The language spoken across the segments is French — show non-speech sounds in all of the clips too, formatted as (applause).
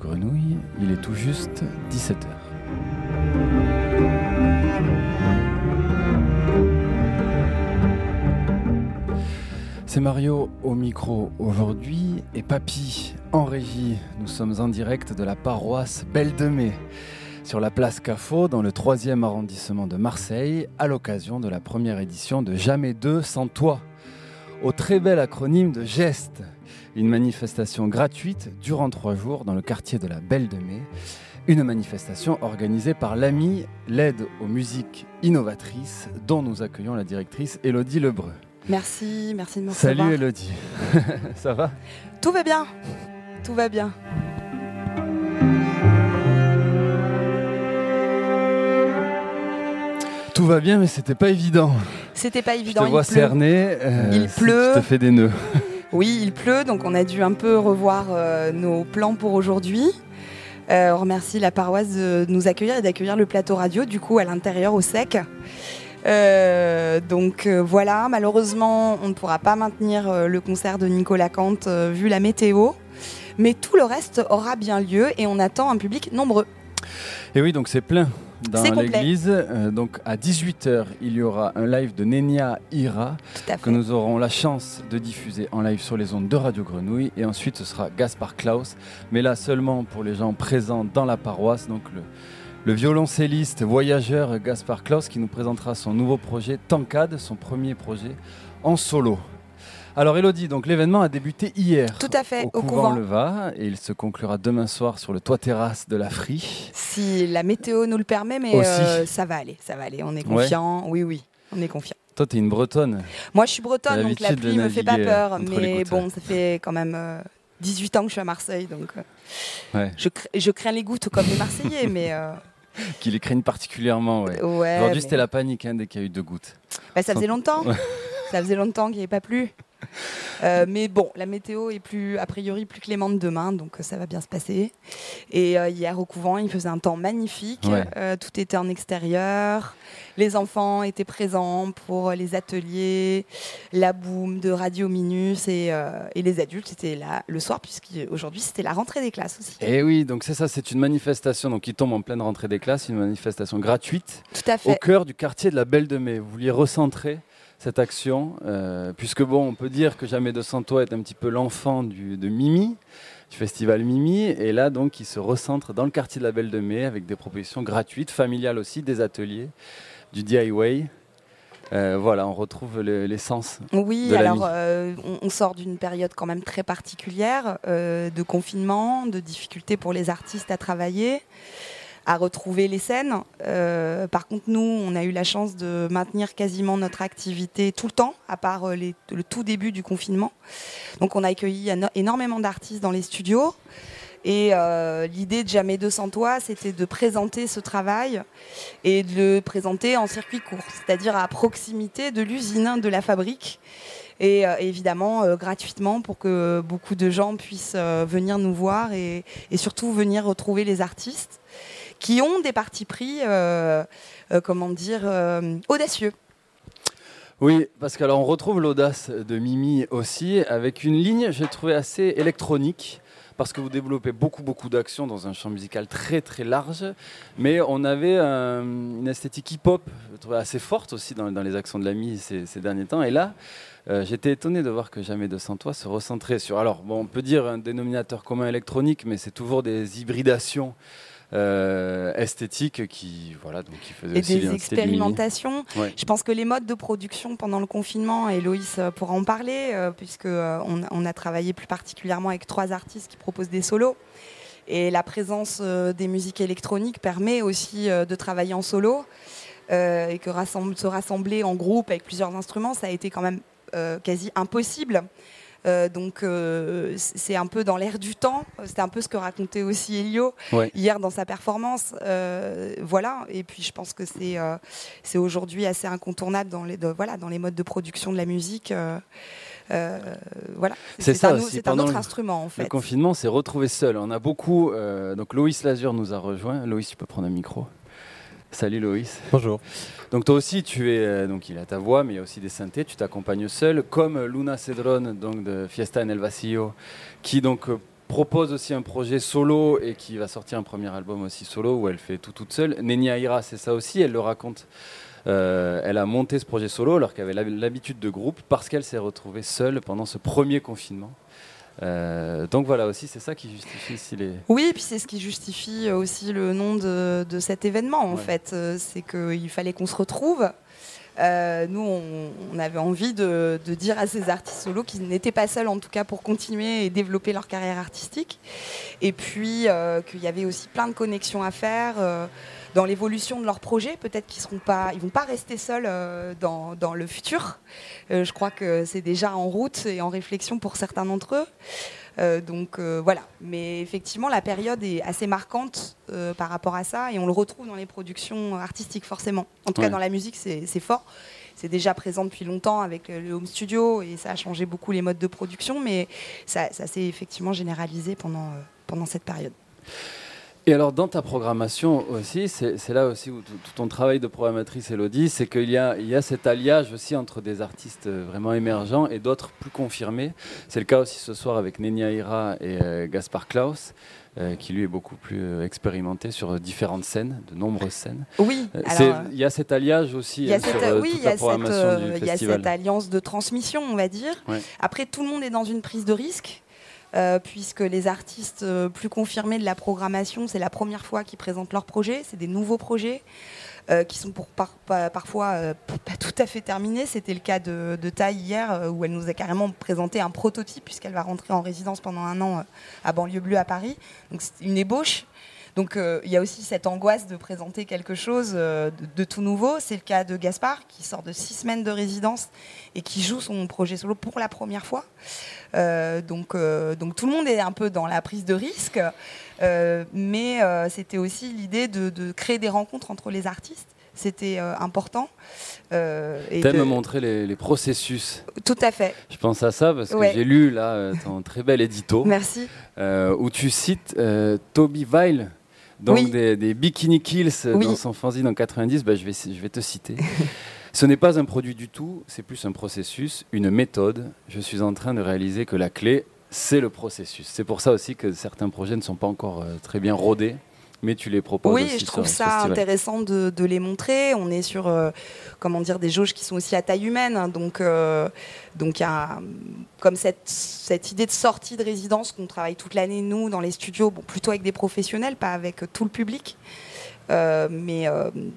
Grenouille, il est tout juste 17h. C'est Mario au micro aujourd'hui et Papy en régie. Nous sommes en direct de la paroisse Belle de Mai sur la place Cafo dans le 3e arrondissement de Marseille à l'occasion de la première édition de Jamais deux sans toi au très bel acronyme de GEST, une manifestation gratuite durant trois jours dans le quartier de la Belle de Mai. Une manifestation organisée par l'AMI, l'aide aux musiques innovatrices, dont nous accueillons la directrice Elodie Lebreu. Merci, merci de me recevoir. Salut Elodie, (laughs) ça va? Tout va bien, tout va bien. Tout va bien, mais c'était pas évident. C'était pas évident. Je te vois cerné. Euh, il pleut. Je te fais des nœuds. (laughs) Oui, il pleut, donc on a dû un peu revoir euh, nos plans pour aujourd'hui. Euh, on remercie la paroisse de nous accueillir et d'accueillir le plateau radio, du coup, à l'intérieur, au sec. donc voilà, malheureusement, on ne pourra pas maintenir le concert de Nicolas Kant vu la météo, mais tout le reste aura bien lieu et on attend un public nombreux. Et oui, donc c'est plein dans l'église. Euh, donc à 18h, il y aura un live de Nenia Ira que nous aurons la chance de diffuser en live sur les ondes de Radio Grenouille. Et ensuite, ce sera Gaspard Klaus, mais là seulement pour les gens présents dans la paroisse. Donc le, le violoncelliste voyageur Gaspard Klaus qui nous présentera son nouveau projet Tancade, son premier projet en solo. Alors Elodie, donc l'événement a débuté hier. Tout à fait, au, couvent, Le Va et il se conclura demain soir sur le toit terrasse de la Frie. Si la météo nous le permet, mais euh, ça va aller, ça va aller. On est confiant. Oui, oui, on est confiant. Toi, tu es une Bretonne. Moi, je suis Bretonne, donc la pluie me fait pas peur. Mais bon, ça fait quand même 18 euh, ans que je suis à Marseille, donc euh, je, crains les gouttes comme les Marseillais, (laughs) mais. Qui les craignent particulièrement, ouais. Aujourd'hui, c'était la panique hein, dès qu'il y a eu deux gouttes. Bah, ça faisait longtemps. ça faisait longtemps qu'il n'y avait pas plu. (laughs) Euh, mais bon, la météo est plus, a priori plus clémente demain, donc ça va bien se passer. Et euh, hier au couvent, il faisait un temps magnifique. Euh, tout était en extérieur. Les enfants étaient présents pour les ateliers, la boum de Radio Minus et, et les adultes étaient là le soir, puisqu'aujourd'hui c'était la rentrée des classes aussi. Et eh oui, donc c'est ça, c'est une manifestation donc, qui tombe en pleine rentrée des classes, une manifestation gratuite Tout à fait. au cœur du quartier de la Belle de Mai. Vous vouliez recentrer cette action, euh, puisque bon, on peut dire que Jamais de sans toi est un petit peu l'enfant de Mimi, du festival Mimi, et là donc il se recentre dans le quartier de la Belle de Mai avec des propositions gratuites, familiales aussi, des ateliers, du DIY. Euh, voilà, on retrouve l'essence. Oui, alors euh, on, sort d'une période quand même très particulière de confinement, de difficultés pour les artistes à travailler à retrouver les scènes. Euh, par contre, nous, on a eu la chance de maintenir quasiment notre activité tout le temps, à part euh, le tout début du confinement. Donc, on a accueilli énormément d'artistes dans les studios. Et euh, l'idée de Jamais 200 Toi, c'était de présenter ce travail et de le présenter en circuit court, c'est-à-dire à proximité de l'usine, de la fabrique et évidemment gratuitement pour que beaucoup de gens puissent venir nous voir et, surtout venir retrouver les artistes qui ont des partis pris, euh, euh, comment dire, euh, audacieux. Oui, parce que on retrouve l'audace de Mimi aussi avec une ligne, j'ai trouvé assez électronique parce que vous développez beaucoup beaucoup d'actions dans un champ musical très très large, mais on avait une esthétique hip-hop, je trouvais assez forte aussi dans, les actions de l'ami ces, ces, derniers temps. Et là, j'étais étonné de voir que Jamais de Sans se recentrait sur, alors on peut dire un dénominateur commun électronique, mais c'est toujours des hybridations euh, esthétique qui voilà donc qui faisait et des expérimentations. Je pense que les modes de production pendant le confinement, et Loïs euh, pourra en parler euh, puisque on, a travaillé plus particulièrement avec trois artistes qui proposent des solos. Et la présence des musiques électroniques permet aussi de travailler en solo et que se rassembler en groupe avec plusieurs instruments, ça a été quand même quasi impossible. Euh, donc euh, c'est un peu dans l'air du temps. C'était un peu ce que racontait aussi Elio hier dans sa performance. Euh, voilà. Et puis je pense que c'est c'est aujourd'hui assez incontournable dans les voilà dans les modes de production de la musique. voilà. C'est ça C'est un autre instrument en fait. Le confinement, c'est retrouvé seul. On a beaucoup. donc Loïs Lazur nous a rejoint. Loïs, tu peux prendre un micro. Salut Loïs. Bonjour. Donc toi aussi, tu es euh, donc il a ta voix, mais il y a aussi des synthés. Tu t'accompagnes seul, comme Luna Cedron, donc de Fiesta en el Vacío, qui donc euh, propose aussi un projet solo et qui va sortir un premier album aussi solo où elle fait tout toute seule. Nenia Ira, c'est ça aussi. Elle le raconte. Euh, elle a monté ce projet solo alors qu'elle avait l'habitude de groupe parce qu'elle s'est retrouvée seule pendant ce premier confinement. Euh, donc voilà aussi, c'est ça qui justifie si les. Oui, et puis c'est ce qui justifie aussi le nom de, cet événement en fait. Euh, c'est qu'il fallait qu'on se retrouve. Euh, nous, on, avait envie de, dire à ces artistes solos qu'ils n'étaient pas seuls, en tout cas, pour continuer et développer leur carrière artistique. Et puis qu'il y avait aussi plein de connexions à faire dans l'évolution de leur projet. Peut-être qu'ils ne pas, ils vont pas rester seuls dans, dans, le futur. je crois que c'est déjà en route et en réflexion pour certains d'entre eux. Euh, donc euh, voilà. Mais effectivement, la période est assez marquante euh, par rapport à ça et on le retrouve dans les productions artistiques forcément. En tout cas, dans la musique, c'est fort. C'est déjà présent depuis longtemps avec le home studio et ça a changé beaucoup les modes de production, mais ça, ça s'est effectivement généralisé pendant, pendant cette période. Et alors, dans ta programmation aussi, c'est là aussi où tout, ton travail de programmatrice, Elodie, c'est qu'il y y a cet alliage aussi entre des artistes vraiment émergents et d'autres plus confirmés. C'est le cas aussi ce soir avec Nenia Ira et euh, Gaspard Klaus. Euh, qui lui est beaucoup plus euh, expérimenté sur différentes scènes, de nombreuses scènes. Oui, il y a cet alliage aussi sur toute la programmation du festival. Il y a cette alliance de transmission, on va dire. Après, tout le monde est dans une prise de risque. Euh, puisque les artistes euh, plus confirmés de la programmation, c'est la première fois qu'ils présentent leurs projets, c'est des nouveaux projets. Euh, qui sont parfois pas tout à fait terminés. C'était le cas de, de hier, où elle nous a carrément présenté un prototype, puisqu'elle va rentrer en résidence pendant un an à Banlieue Bleue à Paris. Donc c'est une ébauche. Donc euh, il y a aussi cette angoisse de présenter quelque chose euh, de, tout nouveau. C'est le cas de Gaspard qui sort de six semaines de résidence et qui joue son projet solo pour la première fois. Euh, donc, donc tout le monde est un peu dans la prise de risque, mais c'était aussi l'idée de, créer des rencontres entre les artistes. C'était important. Euh, T'aimes de... montrer les, processus. Tout à fait. Je pense à ça parce que j'ai lu là ton très bel édito. Merci. où tu cites Toby Weil, donc des, Bikini Kills dans son fanzine en 90, bah, je, vais, je vais te citer. (laughs) Ce n'est pas un produit du tout, c'est plus un processus, une méthode. Je suis en train de réaliser que la clé, c'est le processus. C'est pour ça aussi que certains projets ne sont pas encore euh, très bien rodés mais tu les proposes. Oui, je trouve ça intéressant de, les montrer. On est sur, euh, comment dire, des jauges qui sont aussi à taille humaine. Hein. donc, euh, donc il y a comme cette, cette idée de sortie de résidence qu'on travaille toute l'année nous dans les studios, bon, plutôt avec des professionnels, pas avec tout le public. Euh, mais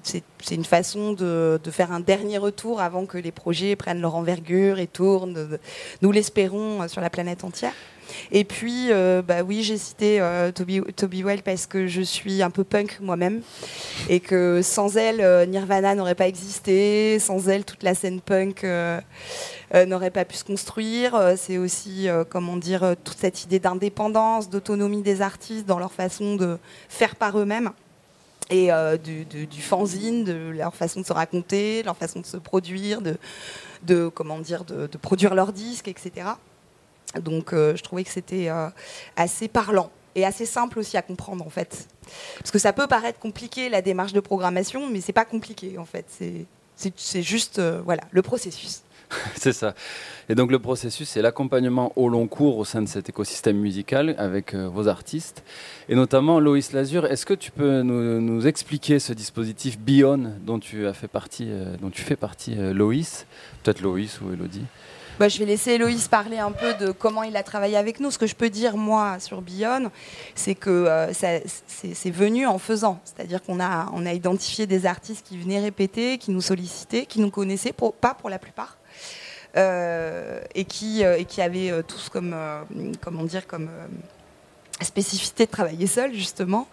c'est une façon de, de, faire un dernier retour avant que les projets prennent leur envergure et tournent, nous l'espérons, sur la planète entière. Et puis, euh, bah oui, j'ai cité euh, Toby, Well parce que je suis un peu punk moi-même et que sans elle, euh, Nirvana n'aurait pas existé, sans elle, toute la scène punk n'aurait pas pu se construire. C'est aussi, comment dire, toute cette idée d'indépendance, d'autonomie des artistes dans leur façon de faire par eux-mêmes et du, fanzine, de leur façon de se raconter, leur façon de se produire, de, de comment dire, de, de produire leurs disques, etc. Donc euh, je trouvais que c'était euh, assez parlant et assez simple aussi à comprendre en fait. Parce que ça peut paraître compliqué la démarche de programmation, mais c'est pas compliqué en fait. C'est juste euh, voilà le processus. (laughs) c'est ça. Et donc le processus, c'est l'accompagnement au long cours au sein de cet écosystème musical avec vos artistes. Et notamment Loïs Lazur, est-ce que tu peux nous, expliquer ce dispositif Bion dont tu as fait partie, dont tu fais partie Loïs? Peut-être Loïs ou Elodie bah, je vais laisser Héloïse parler un peu de comment il a travaillé avec nous. Ce que je peux dire, moi, sur Bionne, c'est que euh, c'est venu en faisant. C'est-à-dire qu'on a, on a identifié des artistes qui venaient répéter, qui nous sollicitaient, qui nous connaissaient, pas pour la plupart. Euh, et, qui, euh, et qui avaient tous comme, comment dire, comme spécificité de travailler seul, justement.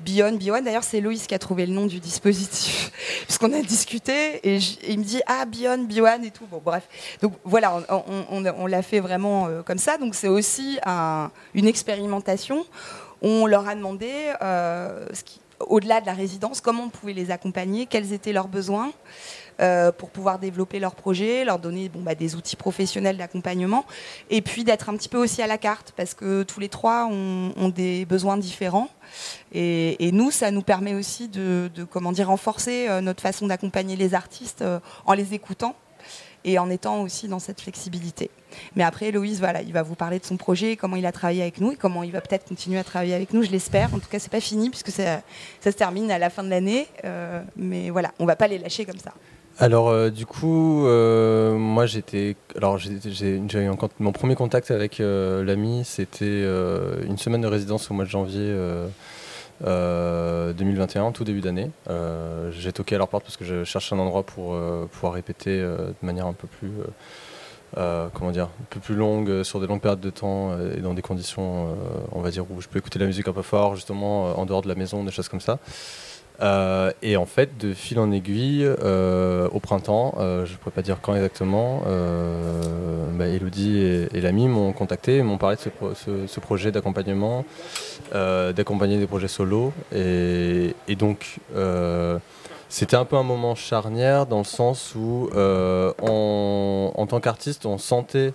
Bion, Bion, d'ailleurs, c'est Loïs qui a trouvé le nom du dispositif, (laughs) puisqu'on a discuté, et, il me dit Ah, Bion, Bion, et tout. Bon, bref. Donc voilà, on, l'a fait vraiment euh, comme ça. Donc c'est aussi une expérimentation. On leur a demandé, euh, au-delà de la résidence, comment on pouvait les accompagner, quels étaient leurs besoins. Pour pouvoir développer leurs projets, leur donner bah, des outils professionnels d'accompagnement, et puis d'être un petit peu aussi à la carte, parce que tous les trois ont, des besoins différents. Et, nous, ça nous permet aussi de, comment dire, renforcer notre façon d'accompagner les artistes en les écoutant et en étant aussi dans cette flexibilité. Mais après, Loïs, voilà, il va vous parler de son projet, comment il a travaillé avec nous et comment il va peut-être continuer à travailler avec nous, je l'espère. En tout cas, c'est pas fini puisque ça, se termine à la fin de l'année. Euh, mais voilà, on va pas les lâcher comme ça. Alors euh, du coup, euh, moi j'étais, alors j'ai eu mon premier contact avec l'ami, c'était une semaine de résidence au mois de janvier 2021, tout début d'année. j'ai toqué à leur porte parce que je cherchais un endroit pour pouvoir répéter de manière un peu plus euh, comment dire, un peu plus longue, euh, sur des longues périodes de temps euh, et dans des conditions, on va dire, où je peux écouter la musique un peu fort, justement, en dehors de la maison, des choses comme ça. Et en fait, de fil en aiguille, au printemps, je ne pourrais pas dire quand exactement, bah, Elodie et, l'ami m'ont contacté et m'ont parlé de ce, projet d'accompagnement, d'accompagner des projets solo. Et, et donc, c'était un peu un moment charnière dans le sens où, euh, en tant qu'artiste, on sentait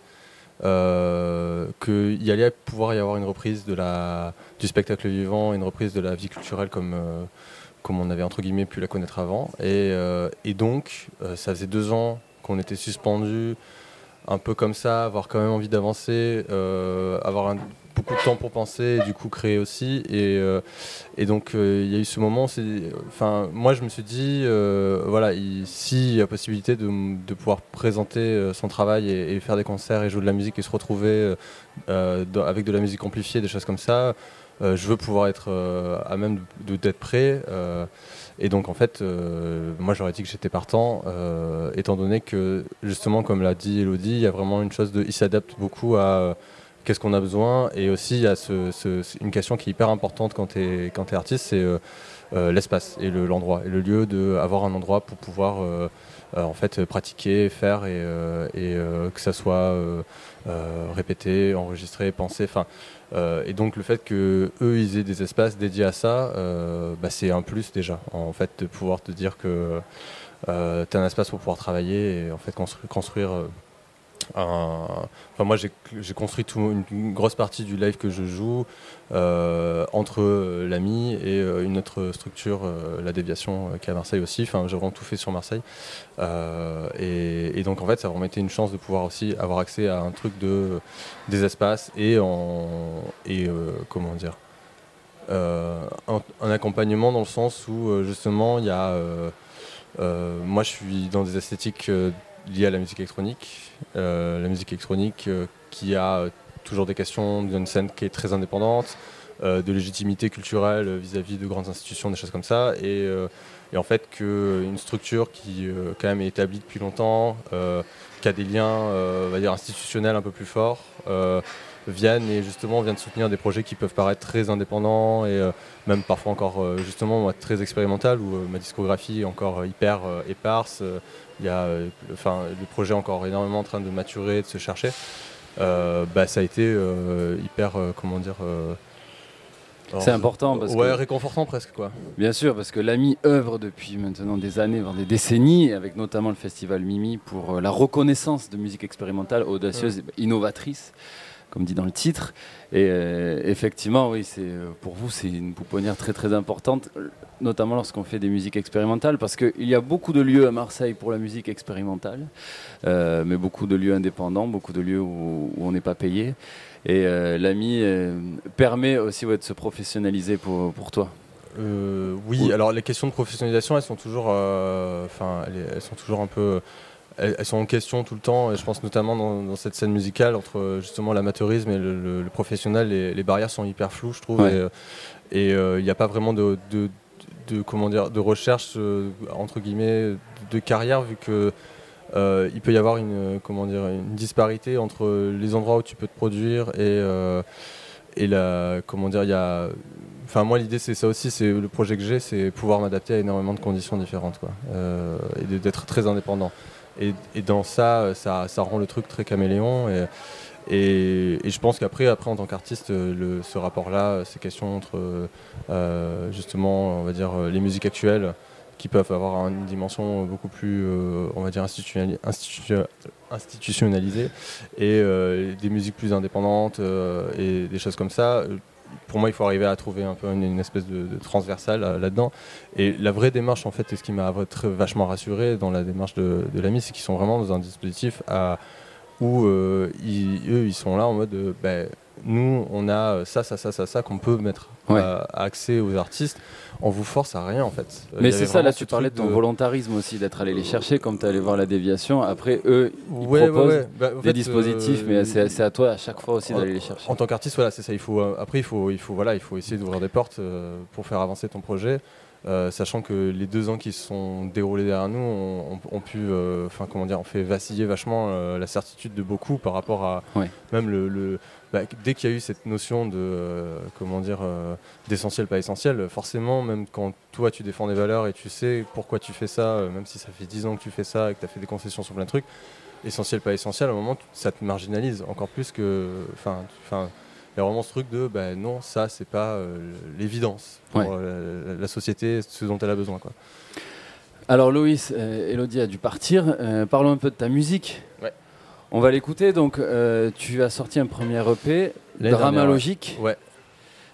euh, qu'il allait pouvoir y avoir une reprise de la, du spectacle vivant, une reprise de la vie culturelle comme, euh, comme on avait entre guillemets pu la connaître avant. Et, et donc, ça faisait deux ans qu'on était suspendu un peu comme ça, avoir quand même envie d'avancer, avoir un, beaucoup de temps pour penser et du coup créer aussi. Et, euh, donc euh, il y a eu ce moment, enfin moi je me suis dit, euh, voilà, s'il y a possibilité de, pouvoir présenter son travail et, faire des concerts et jouer de la musique et se retrouver avec de la musique amplifiée, des choses comme ça, je veux pouvoir être à même d'être prêt. et donc en fait, moi j'aurais dit que j'étais partant, étant donné que justement, comme l'a dit Elodie, il y a vraiment une chose de, il s'adapte beaucoup à qu'est-ce qu'on a besoin Et aussi, il y a une question qui est hyper importante quand tu es, artiste, c'est euh, euh, l'espace et l'endroit, et le lieu d'avoir un endroit pour pouvoir euh, en fait pratiquer, faire et, que ça soit répété, enregistré, pensé. Enfin, et donc le fait que eux ils aient des espaces dédiés à ça, bah, c'est un plus déjà. En fait, de pouvoir te dire que tu as un espace pour pouvoir travailler et en fait construire Enfin, moi, j'ai construit une, grosse partie du live que je joue euh, entre l'ami et euh, une autre structure, euh, la déviation, qui est à Marseille aussi. Enfin, j'ai vraiment tout fait sur Marseille. Et, donc, en fait, ça a vraiment été une chance de pouvoir aussi avoir accès à un truc de des espaces et en et comment dire. Un, accompagnement dans le sens où justement il y a moi je suis dans des esthétiques liées à la musique électronique. Euh, la musique électronique euh, qui a toujours des questions d'une scène qui est très indépendante, euh, de légitimité culturelle vis-à-vis de grandes institutions, des choses comme ça. Et, en fait, qu'une structure qui quand même est établie depuis longtemps, qui a des liens va dire institutionnels un peu plus forts, viennent et justement viennent soutenir des projets qui peuvent paraître très indépendants et même parfois encore justement très expérimental où ma discographie est encore hyper éparse il y a enfin, le projet encore énormément en train de maturer, de se chercher. Euh, bah, ça a été euh, hyper, euh, comment dire. c'est important parce ouais, réconfortant presque quoi. Bien sûr, parce que l'AMI œuvre depuis maintenant des années, voire des décennies, avec notamment le festival Mimi pour la reconnaissance de musique expérimentale audacieuse, et innovatrice comme dit dans le titre. Et euh, effectivement, oui, c'est euh, pour vous, c'est une pouponnière très très importante, notamment lorsqu'on fait des musiques expérimentales, parce qu'il y a beaucoup de lieux à Marseille pour la musique expérimentale, euh, mais beaucoup de lieux indépendants, beaucoup de lieux où, on n'est pas payé. Et l'AMI permet aussi de se professionnaliser pour, pour toi. oui, alors les questions de professionnalisation, elles sont toujours, enfin, elles sont toujours un peu elles, sont en question tout le temps. Et je pense notamment dans, cette scène musicale entre justement l'amateurisme et le, professionnel, les, barrières sont hyper floues, je trouve. Et euh, il n'y a pas vraiment de, comment dire, de recherche euh, entre guillemets de carrière vu que euh, il peut y avoir une comment dire une disparité entre les endroits où tu peux te produire et et la comment dire il y a Enfin, moi, l'idée, c'est ça aussi. C'est le projet que j'ai, c'est pouvoir m'adapter à énormément de conditions différentes, quoi, et d'être très indépendant. Et, dans ça, ça, rend le truc très caméléon. Et, je pense qu'après, après, en tant qu'artiste, ce rapport-là, ces questions entre euh, justement, on va dire, les musiques actuelles qui peuvent avoir une dimension beaucoup plus, on va dire, institutionnalisée, et des musiques plus indépendantes et des choses comme ça pour moi, il faut arriver à trouver un peu une, espèce de, transversale là-dedans. Et la vraie démarche, en fait, et ce qui m'a vachement rassuré dans la démarche de, de l'AMI, c'est qu'ils sont vraiment dans un dispositif où eux, ils sont là en mode, ben, nous, on a ça, ça, ça, ça, ça qu'on peut mettre à, accès aux artistes. On vous force à rien en fait. Mais c'est ça, là tu parlais de ton volontarisme aussi, d'être allé les chercher, comme tu allé voir la déviation. Après, eux, ils proposent bah, des dispositifs, mais euh, c'est à toi à chaque fois aussi d'aller les chercher. En tant qu'artiste, voilà, c'est ça. Il faut, euh, après, il faut, il, faut, voilà, il faut essayer d'ouvrir des portes euh, pour faire avancer ton projet. Sachant que les deux ans qui se sont déroulés derrière nous ont, pu, enfin comment dire, on fait vaciller vachement la certitude de beaucoup par rapport à même le bah, dès qu'il y a eu cette notion de euh, comment dire euh, d'essentiel pas essentiel, forcément même quand toi tu défends des valeurs et tu sais pourquoi tu fais ça, euh, même si ça fait 10 ans que tu fais ça et que tu as fait des concessions sur plein de trucs, essentiel pas essentiel, à un moment ça te marginalise encore plus que enfin il y a vraiment ce truc de ben non ça c'est pas l'évidence pour la, société ce dont elle a besoin quoi. Alors Loïs, Elodie a dû partir. parlons un peu de ta musique. Ouais. On va l'écouter. Donc, euh, tu as sorti un premier EP, Drama Logique. Ouais.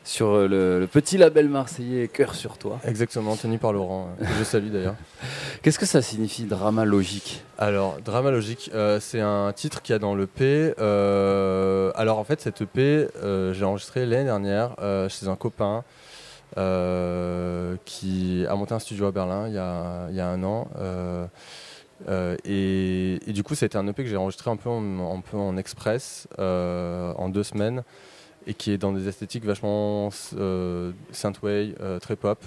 Sur euh, le, petit label marseillais Cœur sur toi. Exactement, tenu par Laurent, euh, que je salue d'ailleurs. (laughs) Qu'est-ce que ça signifie Drama Logique? Alors, Drama Logique, c'est un titre qu'il y a dans l'EP. alors, en fait, cet EP, j'ai enregistré l'année dernière chez un copain. qui a monté un studio à Berlin il y a, il y a un an. Euh, et, du coup, c'était un EP que j'ai enregistré un peu en, peu en express, euh, en deux semaines, et qui est dans des esthétiques vachement euh, synthwave, très pop.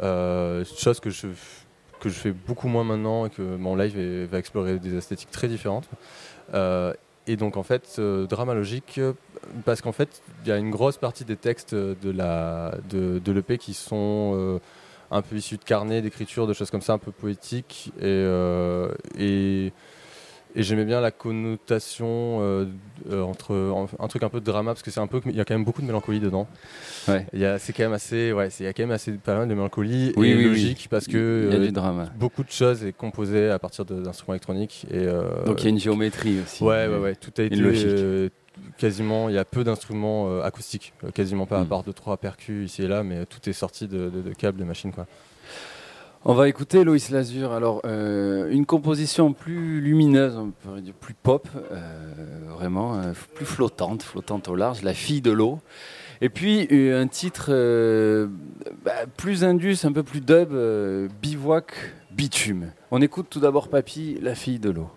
chose que je, que je fais beaucoup moins maintenant et que mon live va explorer des esthétiques très différentes. et donc, en fait, drama logique, parce qu'en fait, il y a une grosse partie des textes de l'EP de, de qui sont un peu issu de carnets, d'écriture, de choses comme ça, un peu poétiques. Et, euh, et, j'aimais bien la connotation euh, euh, entre un truc un peu de drama, parce que c'est un peu, il y a quand même beaucoup de mélancolie dedans. Ouais. Il y a, c'est quand même assez, ouais, il y a quand même assez pas mal de mélancolie oui, et oui, logique parce que il y a du drama. beaucoup de choses est composé à partir d'instruments électroniques et donc il y a une géométrie aussi. Ouais, ouais, ouais, tout a été quasiment, il y a peu d'instruments euh, acoustiques, euh, quasiment pas, à hmm. part deux trois percus ici et là, mais tout est sorti de, câbles, de machines quoi. On va écouter Loïs Lazur. Alors, euh, une composition plus lumineuse, on pourrait dire plus pop, vraiment, plus flottante, flottante au large, La fille de l'eau. Et puis, un titre bah, plus indus, un peu plus dub, Bivouac Bitume. On écoute tout d'abord Papy, La fille de l'eau.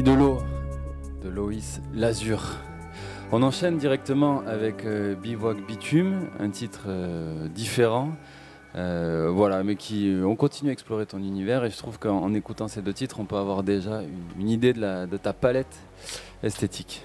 De l'eau, de Loïs Lazur. On enchaîne directement avec euh, Bivouac Bitume, un titre euh, différent. Euh, voilà, mais qui on continue à explorer ton univers et je trouve qu'en écoutant ces deux titres, on peut avoir déjà une, idée de ta palette esthétique.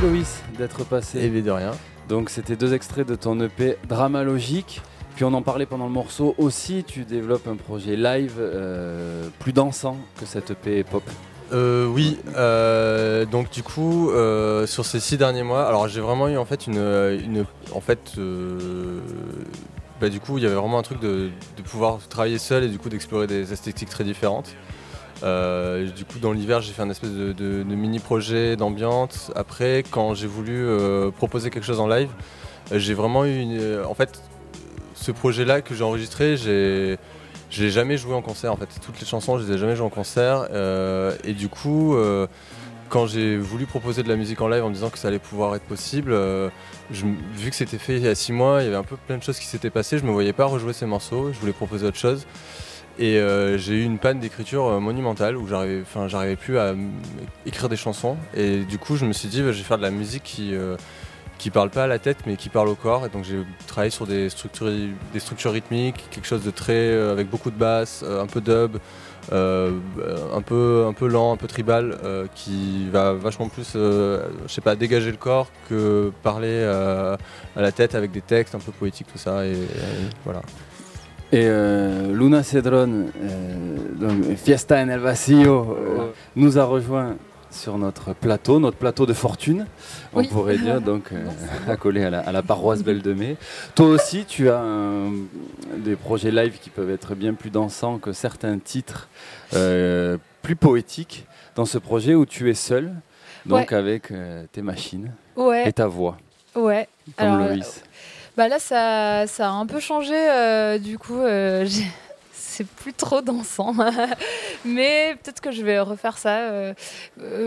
Merci Loïs d'être passé. Et de rien. Donc c'était deux extraits de ton EP Drama Logique. Puis on en parlait pendant le morceau aussi, tu développes un projet live euh, plus dansant que cette EP pop. Euh, oui, euh, donc du coup, sur ces six derniers mois, alors j'ai vraiment eu en fait une, en fait, bah, du coup, il y avait vraiment un truc de, de, pouvoir travailler seul et du coup d'explorer des esthétiques très différentes. Euh, du coup, dans l'hiver, j'ai fait un espèce de, mini projet d'ambiance. Après, quand j'ai voulu euh, proposer quelque chose en live, euh, j'ai vraiment eu une. En fait, ce projet-là que j'ai enregistré, j'ai. Je l'ai jamais joué en concert en fait. Toutes les chansons, je les ai jamais jouées en concert. et du coup, quand j'ai voulu proposer de la musique en live en disant que ça allait pouvoir être possible, vu que c'était fait il y a six mois, il y avait un peu plein de choses qui s'étaient passées. Je me voyais pas rejouer ces morceaux. Je voulais proposer autre chose. Et euh, j'ai eu une panne d'écriture euh, monumentale où j'arrivais, plus à écrire des chansons. Et du coup, je me suis dit, bah, je vais faire de la musique qui, euh, parle pas à la tête, mais qui parle au corps. Et donc, j'ai travaillé sur des structures, rythmiques, quelque chose de très, avec beaucoup de basse, un peu dub, un peu, un peu lent, un peu tribal, qui va vachement plus, je sais pas, dégager le corps que parler à la tête avec des textes un peu poétiques, tout ça. et voilà. Et euh, Luna Cedron, euh, Fiesta en el Vacío, euh, nous a rejoint sur notre plateau, notre plateau de fortune, on pourrait dire, donc (laughs) accolé à la, à la, paroisse Belle de Mai. Toi aussi, tu as des projets live qui peuvent être bien plus dansants que certains titres plus poétiques dans ce projet où tu es seul, donc avec tes machines et ta voix. Ouais. Comme Loïs. Bah là, ça, ça a un peu changé. Euh, du coup, euh, (laughs) c'est plus trop dansant. (laughs) Mais peut-être que je vais refaire ça. Euh,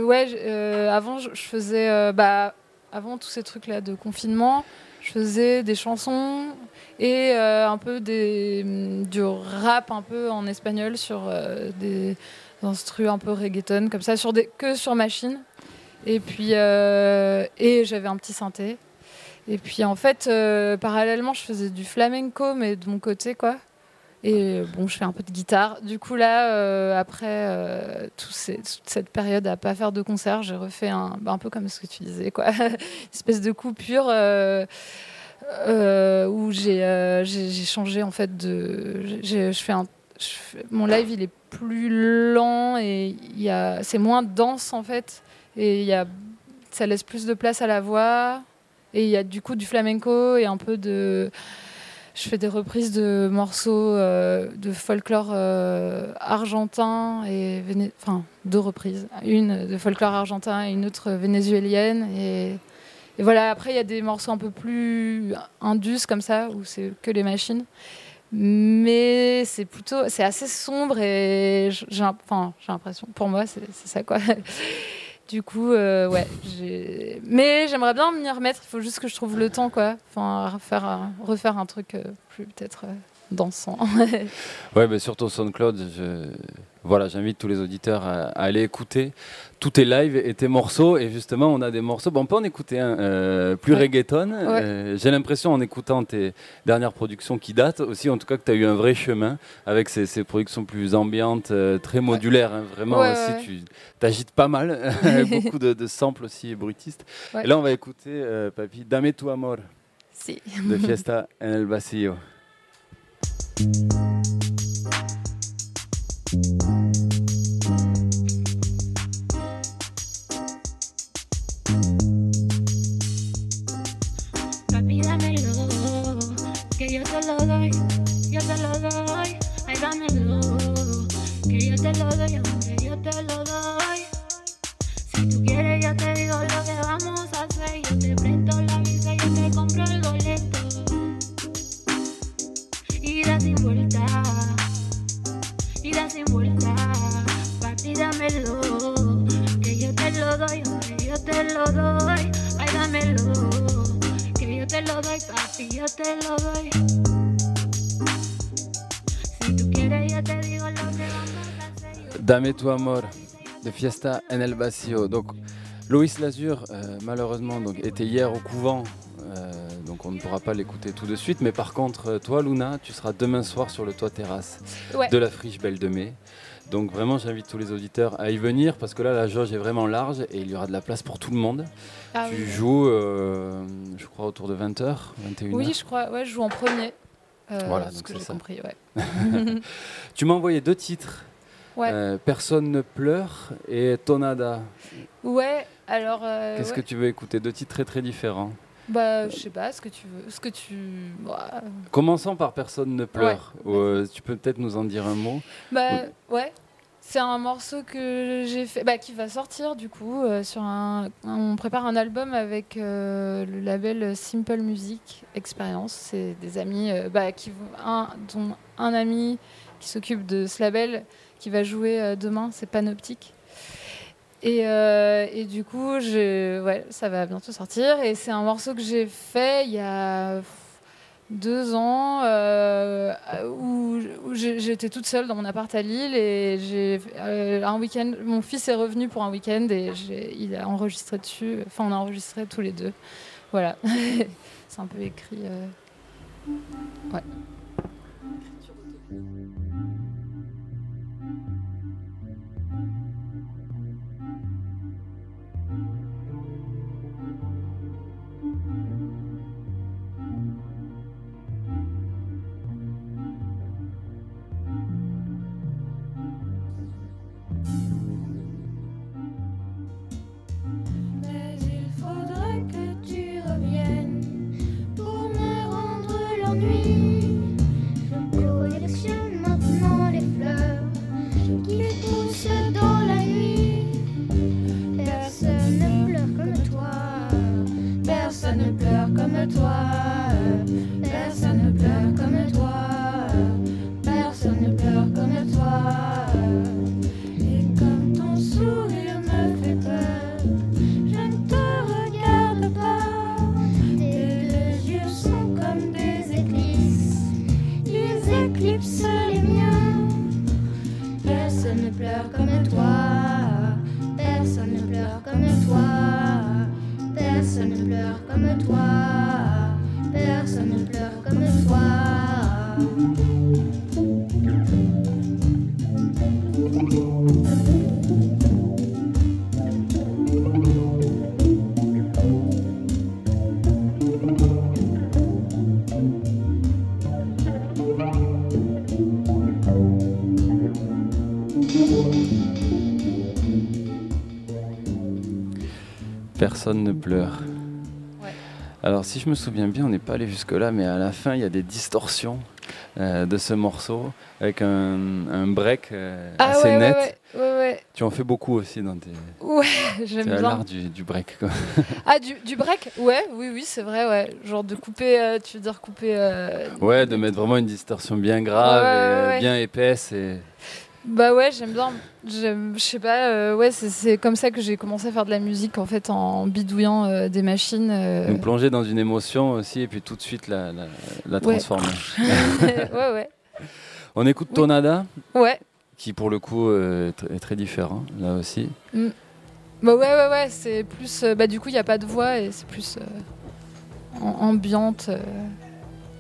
ouais, avant, je, faisais. bah, avant tous ces trucs-là de confinement, je faisais des chansons et un peu des, du rap un peu en espagnol sur des instrus un peu reggaeton comme ça sur des que sur machine et puis et j'avais un petit synthé et puis en fait parallèlement je faisais du flamenco mais de mon côté quoi et bon, je fais un peu de guitare. Du coup, là, euh, après euh, toute cette période à pas faire de concert, j'ai refait un, bah, un peu comme ce que tu disais, quoi, (laughs) espèce de coupure euh, où j'ai changé en fait de. Je fais mon live, il est plus lent et c'est moins dense en fait, et y a, ça laisse plus de place à la voix. Et il y a du coup du flamenco et un peu de je fais des reprises de morceaux euh, de folklore euh, argentin et enfin deux reprises, une de folklore argentin et une autre vénézuélienne et, voilà. Après il y a des morceaux un peu plus indus comme ça où c'est que les machines, mais c'est plutôt c'est assez sombre et j'ai j'ai l'impression pour moi c'est ça quoi. Du coup, euh, ouais. Mais j'aimerais bien m'y remettre. Il faut juste que je trouve le temps, quoi. Enfin, refaire, un, truc euh, plus peut-être euh, dansant. (laughs) ouais, mais surtout SoundCloud, voilà, j'invite tous les auditeurs à, aller écouter tous tes lives et tes morceaux. Et justement, on a des morceaux. Bon, on peut en écouter un plus reggaeton. J'ai l'impression, en écoutant tes dernières productions qui datent aussi, en tout cas, que tu as eu un vrai chemin avec ces, productions plus ambiantes, très modulaires. Hein. vraiment, aussi, tu t'agites pas mal. (laughs) (laughs) beaucoup de, samples aussi bruitistes. Et là, on va écouter, euh, Papi, Dame tu amor. Si. De (laughs) Fiesta en el Vacío. Dame tu amor de Fiesta en el Vacío. Donc, Loïs Lazur, euh, malheureusement, donc, était hier au couvent, euh, donc on ne pourra pas l'écouter tout de suite. Mais par contre, euh, toi, Luna, tu seras demain soir sur le toit terrasse de la friche Belle de Mai. Donc vraiment, j'invite tous les auditeurs à y venir parce que là, la jauge est vraiment large et il y aura de la place pour tout le monde. Ah tu joues, je crois, autour de 20h, 21h. Oui, je crois. Ouais, je joue en premier. voilà, donc c'est ça. Compris, ouais. (laughs) (laughs) tu m'as envoyé deux titres euh, personne ne pleure et Tonada. Ouais, alors. Euh, Qu'est-ce que tu veux écouter Deux titres très très différents. Bah, je sais pas, ce que tu veux. Ce que tu. Commençons par Personne ne pleure. Euh, tu peux peut-être nous en dire un mot Bah, ouais. C'est un morceau que j'ai fait, bah, qui va sortir du coup sur un. On prépare un album avec le label Simple Music Experience. C'est des amis, bah, qui un, dont un ami qui s'occupe de ce label qui va jouer euh, demain, c'est Panoptique. Et, euh, du coup, ça va bientôt sortir. Et c'est un morceau que j'ai fait il y a deux ans euh, où, j'étais toute seule dans mon appart à Lille et un week-end. Mon fils est revenu pour un week-end et il a enregistré dessus. Enfin, on a enregistré tous les deux. Voilà, (laughs) c'est un peu écrit. toi, personne ne pleure comme toi, personne ne pleure comme toi. Et comme ton sourire me fait peur, je ne te regarde pas. Tes deux yeux sont comme des éclipses, ils éclipsent les miens. Personne ne pleure comme toi, personne ne pleure comme toi, personne ne pleure comme toi. Personne ne pleure. Ouais. Alors si je me souviens bien, on n'est pas allé jusque-là, mais à la fin, il y a des distorsions euh, de ce morceau avec un, un break euh, Ah assez ouais, net. ouais. Tu en fais beaucoup aussi dans tes... Ouais, (laughs) j'aime bien. l'art du, du break. Quoi. (laughs) Ah, du, du break? Ouais, oui, oui, c'est vrai, ouais. Genre de couper, euh, tu veux dire couper. Ouais, de mettre vraiment une distorsion bien grave, et, bien épaisse. Et... Bah ouais, j'aime bien. Je sais pas, euh, ouais, c'est- comme ça que j'ai commencé à faire de la musique en fait, en bidouillant euh, des machines. euh. Donc plonger dans une émotion aussi, et puis tout de suite la, la, transformer. (laughs) ouais, ouais. On écoute Oui. Tonada, Ouais. qui pour le coup euh, est tr- est très différent, là aussi. Bah ouais, ouais, ouais, c'est plus. bah du coup, il n'y a pas de voix et c'est plus am- ambiante,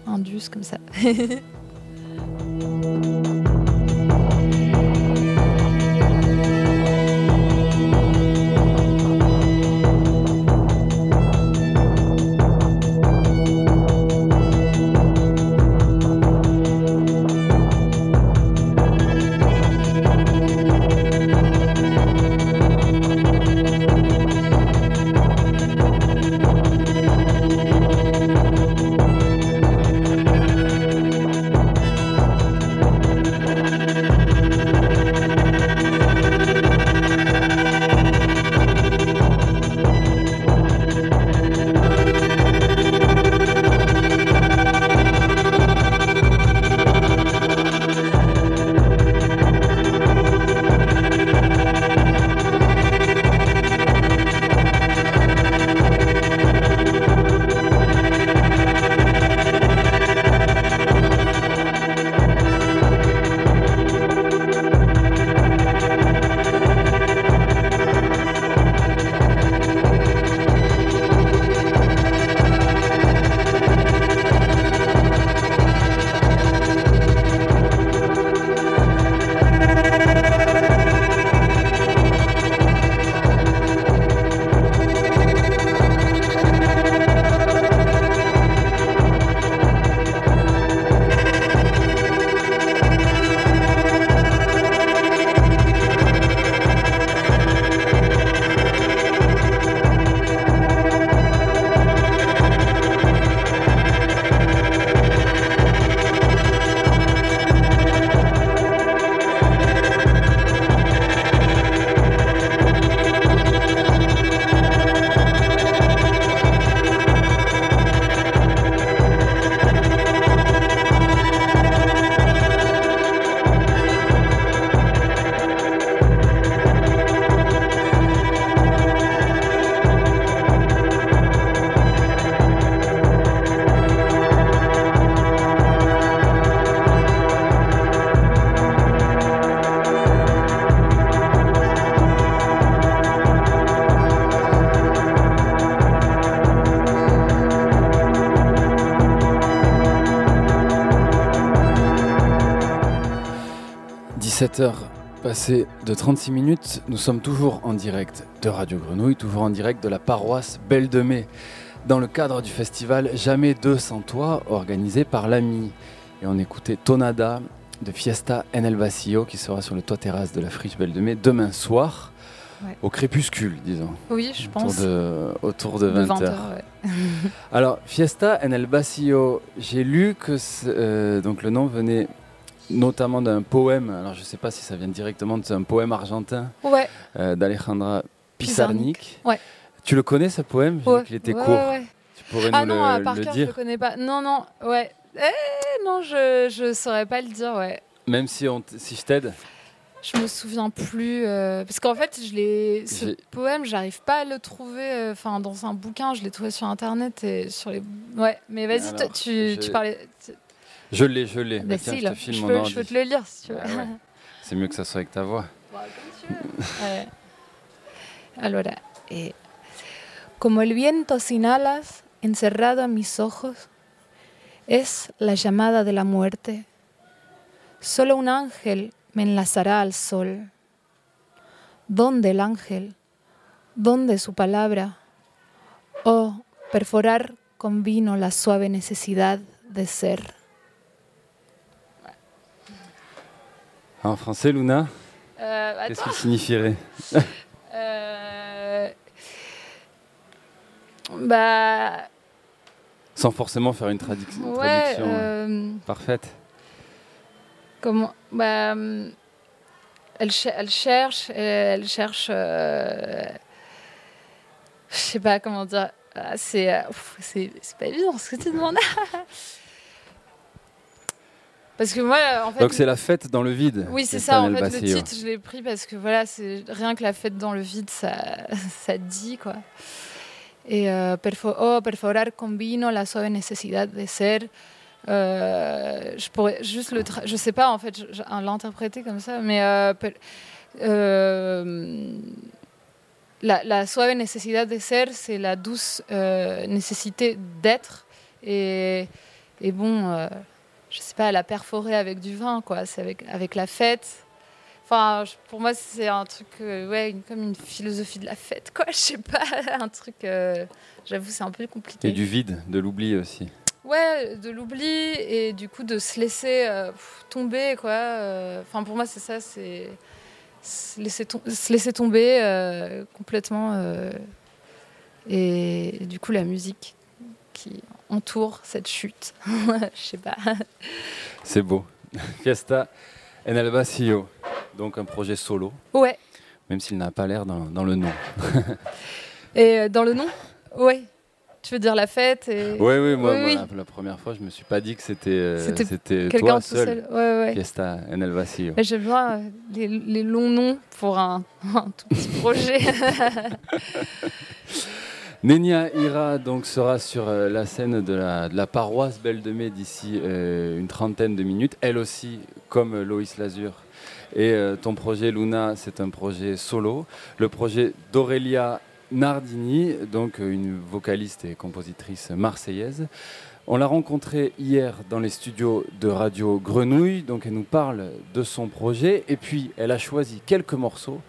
indus comme ça. (laughs) 17h passées de 36 minutes, nous sommes toujours en direct de Radio Grenouille, toujours en direct de la paroisse Belle de Mai, dans le cadre du festival Jamais deux sans toi, organisé par l'AMI. Et on écoutait Tonada de Fiesta en el Vacío, qui sera sur le toit terrasse de la friche Belle de Mai demain soir, Ouais. au crépuscule, disons, Oui, je autour pense. de, autour de De 20h. 20 heures, ouais. (laughs) Alors, Fiesta en el Vacío, j'ai lu que euh, donc le nom venait notamment d'un poème, alors je ne sais pas si ça vient directement de un poème argentin Ouais, euh, d'Alejandra. Ouais. Tu le connais ce poème? Ouais. qu'il était court. Tu pourrais Ah nous non, le, par le cœur, je le dire connais pas. Non, non, ouais. Eh, non, je, je saurais pas le dire, ouais. Même si, on si je t'aide? Je me souviens plus. euh, parce qu'en fait, je ce poème, j'arrive pas à le trouver euh, enfin dans un bouquin. Je l'ai trouvé sur internet et sur les. Ouais, mais vas-y, tu, je- tu parlais. Je l'ai, je l'ai. Bah, Tiens, si, je là, te filme je peux, je peux te le lire si tu veux. Ah ouais. (laughs) C'est mieux que ça soit avec ta voix. Eh, (laughs) Allora, eh, como el viento sin alas encerrado a mis ojos, es la llamada de la muerte. Solo un ángel me enlazará al sol. ¿Dónde el ángel? ¿Dónde su palabra? Oh, perforar con vino la suave necesidad de ser. En français, Luna, Euh, qu'est-ce qu'il signifierait? (laughs) Euh, bah Sans forcément faire une traduction, ouais. traduction euh, parfaite. comment Bah elle, cher- elle cherche, elle cherche. je sais pas comment dire. Ah, c'est pas évident ce que tu demandes. (laughs) Parce que moi, en fait. Donc c'est la fête dans le vide. Oui, c'est ça. En fait, le titre, je l'ai pris parce que voilà, c'est rien que la fête dans le vide, ça, (laughs) ça dit quoi. Et euh, perfo- oh, perforar con vino la suave necesidad de ser. Euh, je pourrais juste le, je sais pas en fait, l'interpréter comme ça, mais euh, la, la suave necesidad de ser, c'est la douce nécessité d'être. Et, et bon, je sais pas, la perforer avec du vin, quoi. C'est avec, avec la fête. Enfin, je- pour moi, c'est un truc, euh, ouais, une- comme une philosophie de la fête, quoi. (laughs) Je sais pas, un truc. euh, J'avoue, c'est un peu compliqué. Et du vide, de l'oubli aussi. Ouais, de l'oubli et du coup de se laisser euh, tomber, quoi. Enfin, pour moi, c'est ça, c'est se laisser, tom- se laisser tomber complètement. et, et du coup, la musique qui entoure cette chute. (laughs) Je sais pas. C'est beau. (laughs) Fiesta en el vacío. Donc un projet solo, Ouais. même s'il n'a pas l'air dans, dans le nom. (laughs) Et euh, dans le nom? Ouais. Tu veux dire la fête et... Oui, oui, moi, Oui, moi, oui. La, la première fois, je me suis pas dit que c'était euh, Quelqu'un tout seul. Ouais, ouais. Fiesta en el vacío. Et J'aime bien euh, les, les longs noms pour un, un tout petit projet. Nenia Ira donc sera sur euh, la scène de la, paroisse Belle de Mai d'ici euh, une trentaine de minutes. Elle aussi, comme euh, Loïs Lazur. Et ton projet Luna, c'est un projet solo. Le projet d'Aurélia Nardini, donc une vocaliste et compositrice marseillaise. On l'a rencontrée hier dans les studios de Radio Grenouille, donc elle nous parle de son projet et puis elle a choisi quelques morceaux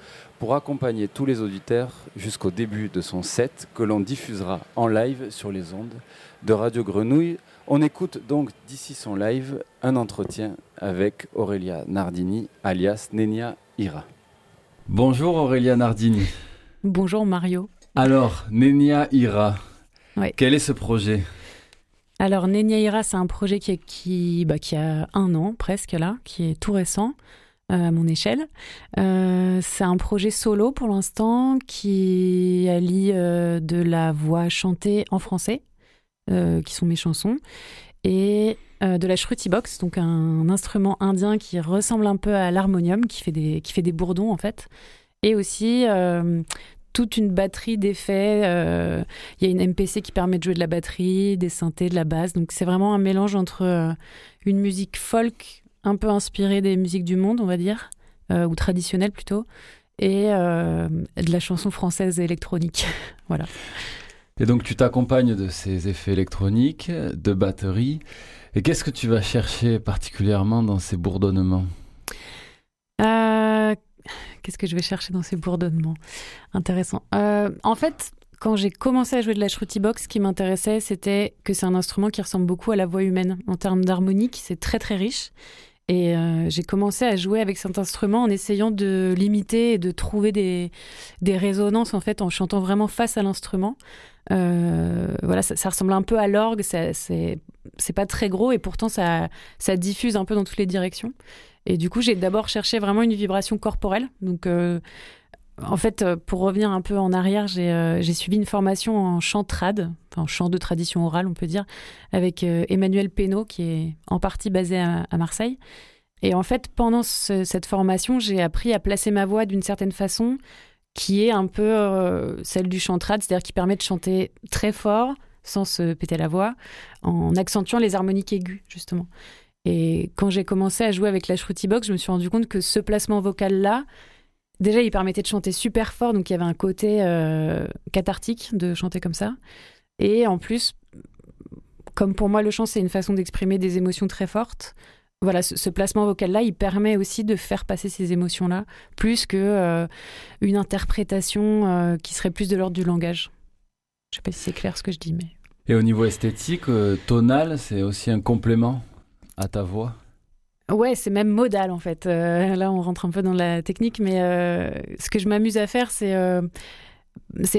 pour accompagner tous les auditeurs jusqu'au début de son set que l'on diffusera en live sur les ondes de Radio Grenouille. On écoute donc d'ici son live un entretien avec Aurélia Nardini, alias Nenia Ira. Bonjour Aurélia Nardini. Bonjour Mario. Alors, Nenia Ira, Ouais. quel est ce projet? Alors Neniaira, c'est un projet qui, est- qui, bah, qui a un an presque là, qui est tout récent euh, à mon échelle. Euh, c'est un projet solo pour l'instant qui allie euh, de la voix chantée en français, euh, qui sont mes chansons, et euh, de la shruti box, donc un instrument indien qui ressemble un peu à l'harmonium, qui fait des qui fait des bourdons en fait, et aussi euh, toute une batterie d'effets. euh, il y a une MPC qui permet de jouer de la batterie, des synthés, de la basse. Donc c'est vraiment un mélange entre euh, une musique folk un peu inspirée des musiques du monde, on va dire, euh, ou traditionnelle plutôt, et euh, de la chanson française électronique. (laughs) voilà. Et donc tu t'accompagnes de ces effets électroniques, de batterie. Et qu'est-ce que tu vas chercher particulièrement dans ces bourdonnements? Euh, Qu'est-ce que je vais chercher dans ces bourdonnements? Intéressant. En fait, quand j'ai commencé à jouer de la shruti box, ce qui m'intéressait, c'était que c'est un instrument qui ressemble beaucoup à la voix humaine. En termes d'harmonique, c'est très très riche. Et euh, j'ai commencé à jouer avec cet instrument en essayant de l'imiter et de trouver des, des résonances en fait en chantant vraiment face à l'instrument. Euh, voilà, ça, ressemble un peu à l'orgue, c'est pas très gros et pourtant ça, ça diffuse un peu dans toutes les directions. Et du coup, j'ai d'abord cherché vraiment une vibration corporelle. Euh, en fait, euh, pour revenir un peu en arrière, j'ai euh, j'ai suivi une formation en chant trad, enfin en chant de tradition orale, on peut dire, avec euh, Emmanuel Pénaud, qui est en partie basé à, Marseille. Et en fait, pendant ce- cette formation, j'ai appris à placer ma voix d'une certaine façon qui est un peu celle du chant trad, c'est-à-dire qui permet de chanter très fort sans se péter la voix, en accentuant les harmoniques aiguës, justement. Et quand j'ai commencé à jouer avec la Shruti Box, je me suis rendu compte que ce placement vocal-là, déjà, il permettait de chanter super fort, donc il y avait un côté euh, cathartique de chanter comme ça. Et en plus, comme pour moi, le chant, c'est une façon d'exprimer des émotions très fortes. Voilà, ce, ce placement vocal-là, il permet aussi de faire passer ces émotions-là, plus que euh, une interprétation euh, qui serait plus de l'ordre du langage. Je sais pas si c'est clair ce que je dis, mais. Et au niveau esthétique, tonal, c'est aussi un complément à ta voix? Ouais, c'est même modal en fait. Euh, là, on rentre un peu dans la technique, mais euh, ce que je m'amuse à faire, c'est euh,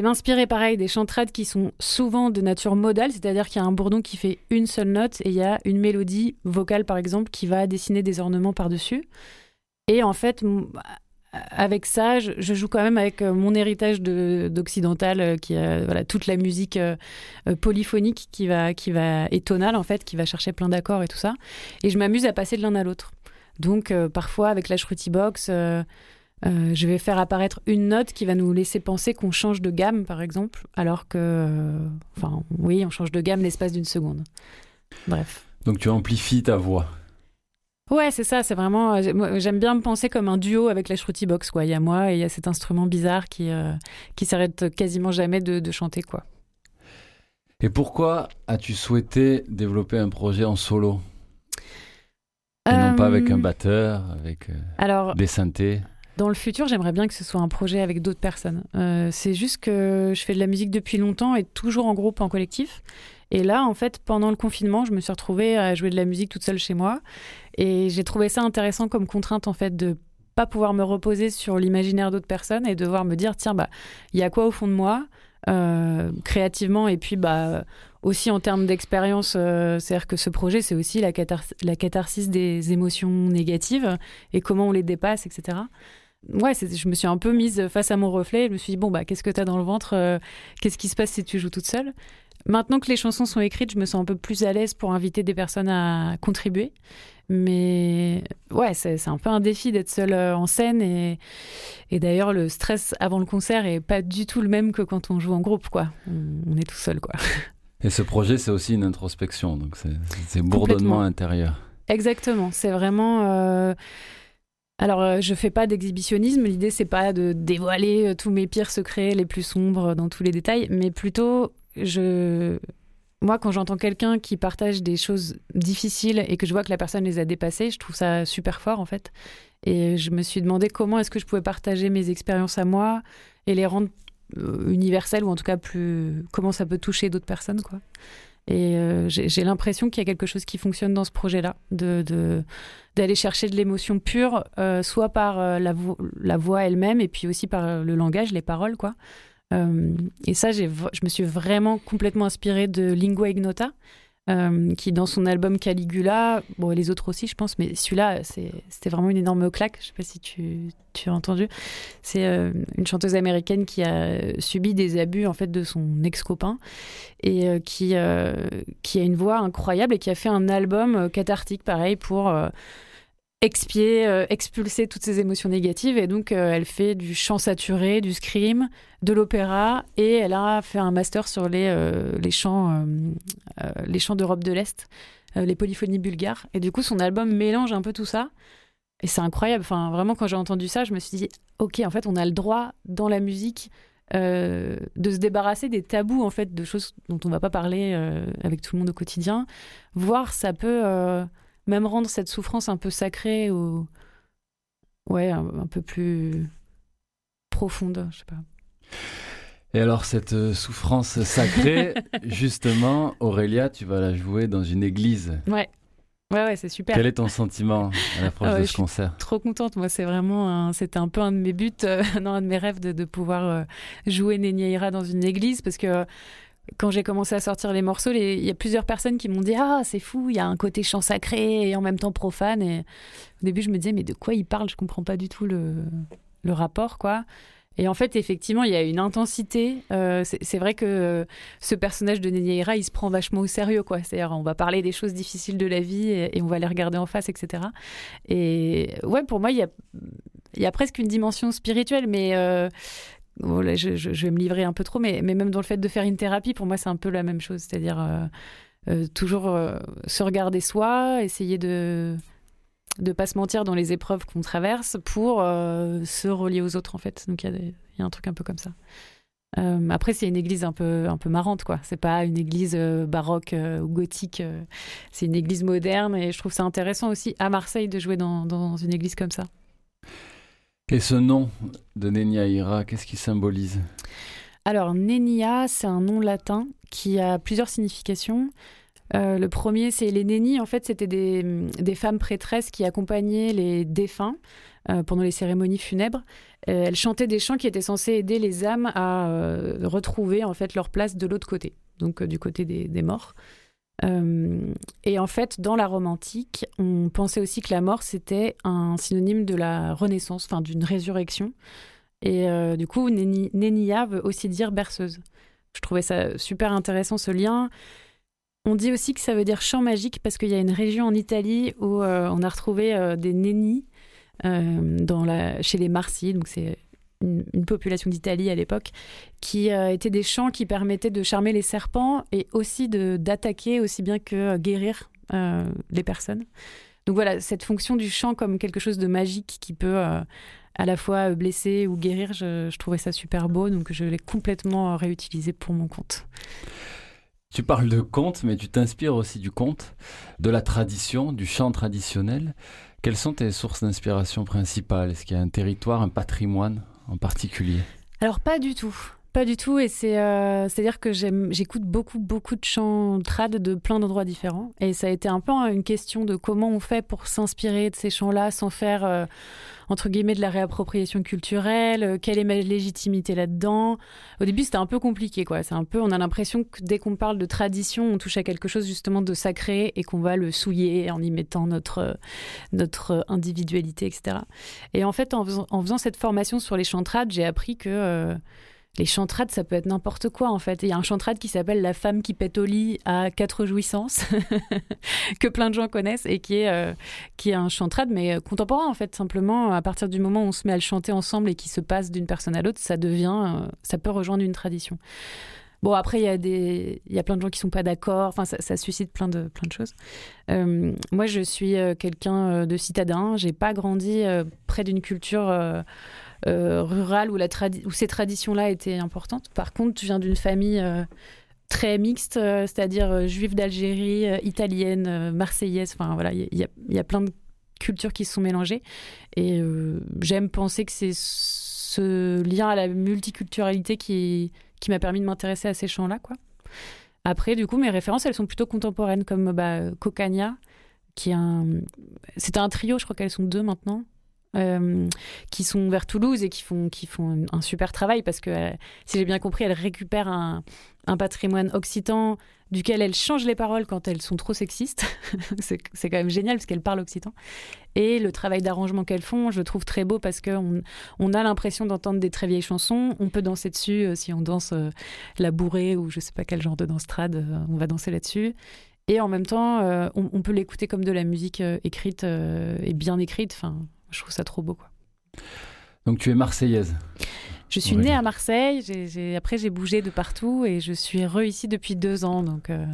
m'inspirer pareil des chantrades qui sont souvent de nature modale, c'est-à-dire qu'il y a un bourdon qui fait une seule note et il y a une mélodie vocale par exemple qui va dessiner des ornements par-dessus. Et en fait, avec ça, je, joue quand même avec euh, mon héritage de- d'occidental, euh, qui a voilà, toute la musique euh, euh, polyphonique qui va, qui va, et tonale en fait, qui va chercher plein d'accords et tout ça. Et je m'amuse à passer de l'un à l'autre. Donc euh, parfois avec la Shruti Box, euh, euh, je vais faire apparaître une note qui va nous laisser penser qu'on change de gamme, par exemple, alors que, euh, enfin, oui, on change de gamme l'espace d'une seconde. Bref. Donc tu amplifies ta voix. Ouais, c'est ça, c'est vraiment. euh, J'aime bien me penser comme un duo avec la Shruti Box, quoi. Il y a moi et il y a cet instrument bizarre qui, euh, qui s'arrête quasiment jamais de, de chanter, quoi. Et pourquoi as-tu souhaité développer un projet en solo? Et non pas avec un Euh, batteur, avec Alors, des synthés? Dans le futur, j'aimerais bien que ce soit un projet avec d'autres personnes. Euh, c'est juste que je fais de la musique depuis longtemps et toujours en groupe, en collectif. Et là, en fait, pendant le confinement, je me suis retrouvée à jouer de la musique toute seule chez moi. Et j'ai trouvé ça intéressant comme contrainte, en fait, de pas pouvoir me reposer sur l'imaginaire d'autres personnes et devoir me dire, tiens, bah, il y a quoi au fond de moi, euh, créativement, et puis, bah, aussi en termes d'expérience, euh, c'est-à-dire que ce projet, c'est aussi la, cathars- la catharsis des émotions négatives et comment on les dépasse, etc ouais, je me suis un peu mise face à mon reflet. Je me suis dit, bon, bah, qu'est-ce que tu as dans le ventre euh, Qu'est-ce qui se passe si tu joues toute seule? Maintenant que les chansons sont écrites, je me sens un peu plus à l'aise pour inviter des personnes à contribuer. Mais ouais, c'est un peu un défi d'être seule euh, en scène. Et, et d'ailleurs, le stress avant le concert est pas du tout le même que quand on joue en groupe, quoi. On, est tout seul, quoi. Et ce projet, c'est aussi une introspection, donc c'est bourdonnement intérieur. Exactement. C'est vraiment. euh, Alors, euh, je fais pas d'exhibitionnisme. L'idée, c'est pas de dévoiler tous mes pires secrets, les plus sombres, dans tous les détails, mais plutôt, je. Moi, quand j'entends quelqu'un qui partage des choses difficiles et que je vois que la personne les a dépassées, je trouve ça super fort, en fait. Et je me suis demandé comment est-ce que je pouvais partager mes expériences à moi et les rendre euh, universelles, ou en tout cas plus. Comment ça peut toucher d'autres personnes, quoi. Et euh, j'ai l'impression qu'il y a quelque chose qui fonctionne dans ce projet-là, de de- d'aller chercher de l'émotion pure, euh, soit par la, la voix elle-même, et puis aussi par le langage, les paroles, quoi. Euh, et ça, je me suis vraiment complètement inspirée de Lingua Ignota, euh, qui dans son album Caligula, bon, les autres aussi, je pense, mais celui-là, c'était vraiment une énorme claque. Je sais pas si tu, as entendu. C'est euh, une chanteuse américaine qui a subi des abus en fait de son ex-copain et qui, a une voix incroyable et qui a fait un album cathartique pareil pour expier, euh, expulser toutes ces émotions négatives. Et donc, euh, elle fait du chant saturé, du scream, de l'opéra, et elle a fait un master sur les, euh, les chants, chants d'Europe de l'Est, les polyphonies bulgares. Et du coup, son album mélange un peu tout ça. Et c'est incroyable. Enfin, vraiment, quand j'ai entendu ça, je me suis dit, ok, en fait, on a le droit dans la musique de se débarrasser des tabous, en fait, de choses dont on va pas parler avec tout le monde au quotidien. Voir, ça peut même rendre cette souffrance un peu sacrée ou ouais, un, un peu plus profonde, je sais pas. Et alors, cette euh, souffrance sacrée, (laughs) justement, Aurélia, tu vas la jouer dans une église. Ouais, ouais, ouais, c'est super. Quel est ton sentiment à l'approche (laughs) Ah ouais, de je ce suis concert? trop contente. Moi, c'est vraiment, un- c'était un peu un de mes buts, euh, (laughs) non, un de mes rêves de, de pouvoir euh, jouer Nenyaira dans une église parce que quand j'ai commencé à sortir les morceaux, il y a plusieurs personnes qui m'ont dit Ah, c'est fou, il y a un côté chant sacré et en même temps profane. Au début, je me disais Mais de quoi il parle? Je comprends pas du tout le, le rapport, quoi. Et en fait, effectivement, il y a une intensité. Euh, c'est vrai que euh, ce personnage de Nenyaira, il se prend vachement au sérieux, quoi. C'est-à-dire, on va parler des choses difficiles de la vie et, et on va les regarder en face, etc. Et ouais, pour moi, il y a, il y a presque une dimension spirituelle, mais euh, voilà, je, vais me livrer un peu trop, mais, mais même dans le fait de faire une thérapie, pour moi, c'est un peu la même chose. C'est-à-dire, euh, euh, toujours euh, se regarder soi, essayer de de pas se mentir dans les épreuves qu'on traverse pour se relier aux autres en fait. Donc il y, y a un truc un peu comme ça. Après c'est une église un peu un peu marrante quoi. C'est pas une église baroque ou gothique. c'est une église moderne et je trouve ça intéressant aussi à Marseille de jouer dans une église comme ça. Et ce nom de Nenia Ira, qu'est-ce qui symbolise? Alors, Nenia, c'est un nom latin qui a plusieurs significations. Euh, le premier, c'est les nénis. En fait, c'était des, des femmes prêtresses qui accompagnaient les défunts euh, pendant les cérémonies funèbres. Euh, elles chantaient des chants qui étaient censés aider les âmes à retrouver en fait leur place de l'autre côté, donc du côté des morts. Euh, et en fait, dans la Rome antique, on pensait aussi que la mort c'était un synonyme de la renaissance, enfin d'une résurrection. Et euh, du coup, Néni- Nénia veut aussi dire berceuse. Je trouvais ça super intéressant ce lien. On dit aussi que ça veut dire champ magique parce qu'il y a une région en Italie où euh, on a retrouvé des nénis dans la, chez les Marsi, donc c'est une, population d'Italie à l'époque, qui euh, étaient des champs qui permettaient de charmer les serpents et aussi d'attaquer aussi bien que euh, guérir euh, les personnes. Donc voilà, cette fonction du chant comme quelque chose de magique qui peut à la fois blesser ou guérir, je, je trouvais ça super beau, donc je l'ai complètement réutilisé pour mon compte. Tu parles de conte, mais tu t'inspires aussi du conte, de la tradition, du chant traditionnel. Quelles sont tes sources d'inspiration principales? Est-ce qu'il y a un territoire, un patrimoine? En particulier? Alors pas du tout. Pas du tout, et c'est euh, à dire que j'écoute beaucoup beaucoup de chants trad de plein d'endroits différents, et ça a été un peu une question de comment on fait pour s'inspirer de ces chants-là sans faire euh, entre guillemets de la réappropriation culturelle, euh, quelle est ma légitimité là-dedans. Au début c'était un peu compliqué quoi, c'est un peu on a l'impression que dès qu'on parle de tradition, on touche à quelque chose justement de sacré et qu'on va le souiller en y mettant notre euh, notre individualité etc. Et en fait en faisant, en faisant cette formation sur les chants trad, j'ai appris que euh, les chantrades, ça peut être n'importe quoi en fait. Il y a un chantrade qui s'appelle La femme qui pète au lit à quatre jouissances, (laughs) que plein de gens connaissent et qui est, euh, qui est un chantrade, mais euh, contemporain en fait. Simplement, à partir du moment où on se met à le chanter ensemble et qui se passe d'une personne à l'autre, ça devient, euh, ça peut rejoindre une tradition. Bon, après, il y, a des... y a plein de gens qui sont pas d'accord. Enfin, ça, ça suscite plein de, plein de choses. Moi, je suis quelqu'un de citadin. J'ai pas grandi près d'une culture rurale où, ces traditions-là étaient importantes. Par contre, je viens d'une famille euh, très mixte, euh, c'est-à-dire euh, juive d'Algérie, euh, italienne, euh, marseillaise. Enfin, voilà, il y, a- plein de cultures qui se sont mélangées. Et euh, j'aime penser que c'est ce lien à la multiculturalité qui, m'a permis de m'intéresser à ces chants-là, quoi. Après, du coup, mes références, elles sont plutôt contemporaines, comme bah, Cocania, qui est un... Un trio, je crois qu'elles sont deux maintenant, euh, qui sont vers Toulouse et qui font, qui font un super travail, parce que, euh, si j'ai bien compris, elles récupèrent un, patrimoine occitan duquel elles changent les paroles quand elles sont trop sexistes. (laughs) c'est quand même génial, parce qu'elles parlent occitan. Et le travail d'arrangement qu'elles font, je trouve très beau, parce qu'on on a l'impression d'entendre des très vieilles chansons, on peut danser dessus, euh, si on danse la bourrée ou je sais pas quel genre de danse trad, on va danser là-dessus. Et en même temps, on, peut l'écouter comme de la musique écrite et bien écrite. Enfin, je trouve ça trop beau. Quoi. Donc tu es marseillaise. Je suis née à Marseille. après, j'ai bougé de partout et je suis re ici depuis deux ans. Donc, euh,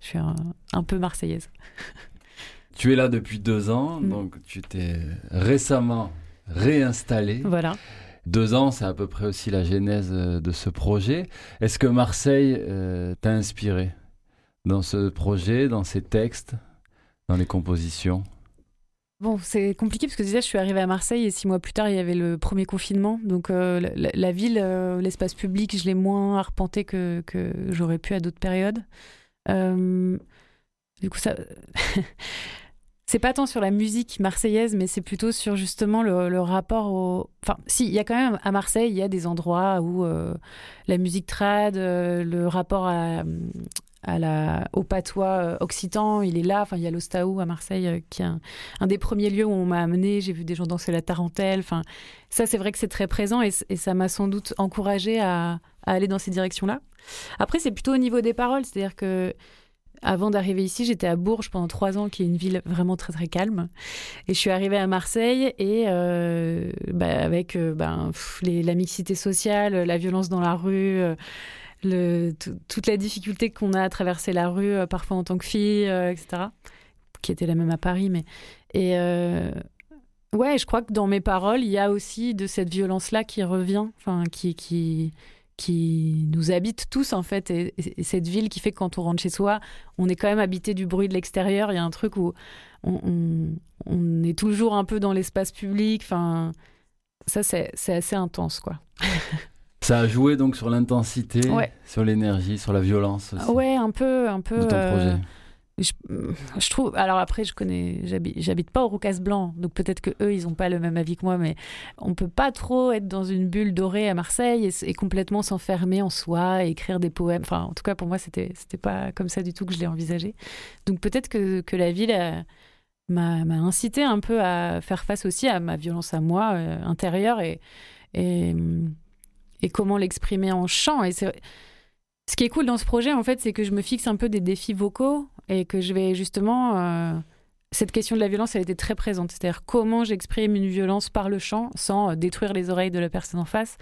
je suis un, un peu marseillaise. (laughs) Tu es là depuis deux ans, Mm. donc tu t'es récemment réinstallé. Voilà. Deux ans, c'est à peu près aussi la genèse euh, de ce projet. Est-ce que Marseille euh, t'a inspiré dans ce projet, dans ces textes, dans les compositions? Bon, c'est compliqué parce que déjà, je suis arrivée à Marseille et six mois plus tard, il y avait le premier confinement. Donc, euh, la, ville, euh, l'espace public, je l'ai moins arpenté que, j'aurais pu à d'autres périodes. Euh, du coup, ça. (laughs) c'est pas tant sur la musique marseillaise, mais c'est plutôt sur justement le, le rapport au. Enfin, si, il y a quand même à Marseille, il y a des endroits où la musique trad, le rapport à, au patois euh, occitan, il est là. Enfin, il y a l'Ostaou à Marseille, euh, qui est un, des premiers lieux où on m'a amené. J'ai vu des gens danser la tarentelle. Enfin, ça, c'est vrai que c'est très présent et, ça m'a sans doute encouragé à, aller dans ces directions-là. Après, c'est plutôt au niveau des paroles, c'est-à-dire que avant d'arriver ici, j'étais à Bourges pendant trois ans, qui est une ville vraiment très très calme. Et je suis arrivée à Marseille et euh, bah, avec euh, ben, les- la mixité sociale, la violence dans la rue, toute la difficulté qu'on a à traverser la rue, euh, parfois en tant que fille, euh, etc. Qui était la même à Paris, mais. Et. euh, Ouais, je crois que dans mes paroles, il y a aussi de cette violence-là qui revient, qui, qui, qui nous habite tous, en fait. Et, et- et cette ville qui fait que quand on rentre chez soi, on est quand même habité du bruit de l'extérieur. Il y a un truc où on, est toujours un peu dans l'espace public. Ça, c'est assez intense, quoi. (laughs) Ça a joué donc sur l'intensité, Ouais. sur l'énergie, sur la violence aussi Ouais, un peu, un peu. de ton euh, projet. Je, je trouve. Alors après, je connais. J'habite, j'habite pas au Roucas Blanc, donc peut-être que eux, ils ont pas le même avis que moi, mais on peut pas trop être dans une bulle dorée à Marseille et, complètement s'enfermer en soi, et écrire des poèmes. Enfin, en tout cas, pour moi, c'était, c'était pas comme ça du tout que je l'ai envisagé. Donc peut-être que, que la ville a- m'a, m'a incité un peu à faire face aussi à ma violence à moi euh, intérieure et, et et comment l'exprimer en chant. Et ce qui est cool dans ce projet, en fait, c'est que je me fixe un peu des défis vocaux et que je vais justement. euh, cette question de la violence, elle était très présente. C'est-à-dire comment j'exprime une violence par le chant sans euh, détruire les oreilles de la personne en face.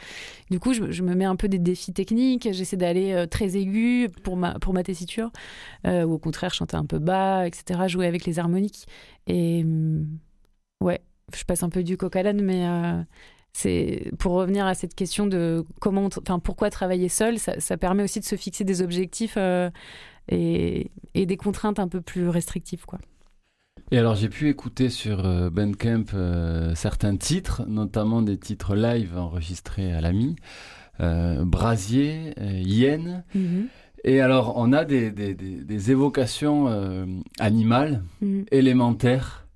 Du coup, je, me mets un peu des défis techniques. J'essaie d'aller euh, très aigu pour ma, tessiture, ou au contraire chanter un peu bas, etc. Jouer avec les harmoniques. Et hum, ouais, je passe un peu du coq à l'âne, mais c'est pour revenir à cette question de comment, enfin pourquoi travailler seul, ça, ça permet aussi de se fixer des objectifs euh, et, et des contraintes un peu plus restrictives, quoi. Et alors j'ai pu écouter sur euh, Bandcamp euh, certains titres, notamment des titres live enregistrés à l'AMI, euh, Brasier, euh, Yen. Et alors on a des, des- des- des évocations animales, Mhm. élémentaires,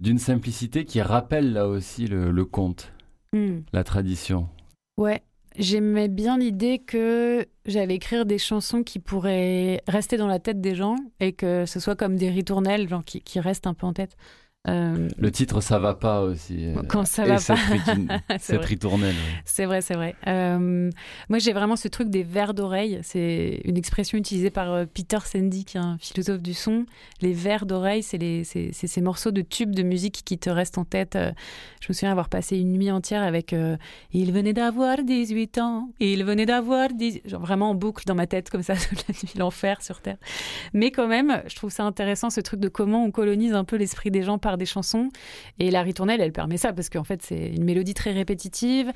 d'une simplicité qui rappelle là aussi le, le conte, Mhm. la tradition. Ouais, j'aimais bien l'idée que j'allais écrire des chansons qui pourraient rester dans la tête des gens et que ce soit comme des ritournelles, genre qui, qui restent un peu en tête. Euh, Le titre Ça va pas aussi. Quand ça va pas. (laughs) cette vrai. ritournelle. ouais. C'est vrai, c'est vrai. Euh, moi, j'ai vraiment ce truc des vers d'oreille. C'est une expression utilisée par euh, Peter Sandy, qui est un philosophe du son. Les vers d'oreille, c'est ces morceaux de tubes de musique qui te restent en tête. Je me souviens avoir passé une nuit entière avec euh, Il venait d'avoir 18 ans, il venait d'avoir 10... Genre vraiment en boucle dans ma tête, comme ça, (laughs) toute la nuit, l'enfer sur Terre. Mais quand même, je trouve ça intéressant, ce truc de comment on colonise un peu l'esprit des gens par des chansons. Et la ritournelle, elle permet ça, parce qu'en fait, c'est une mélodie très répétitive.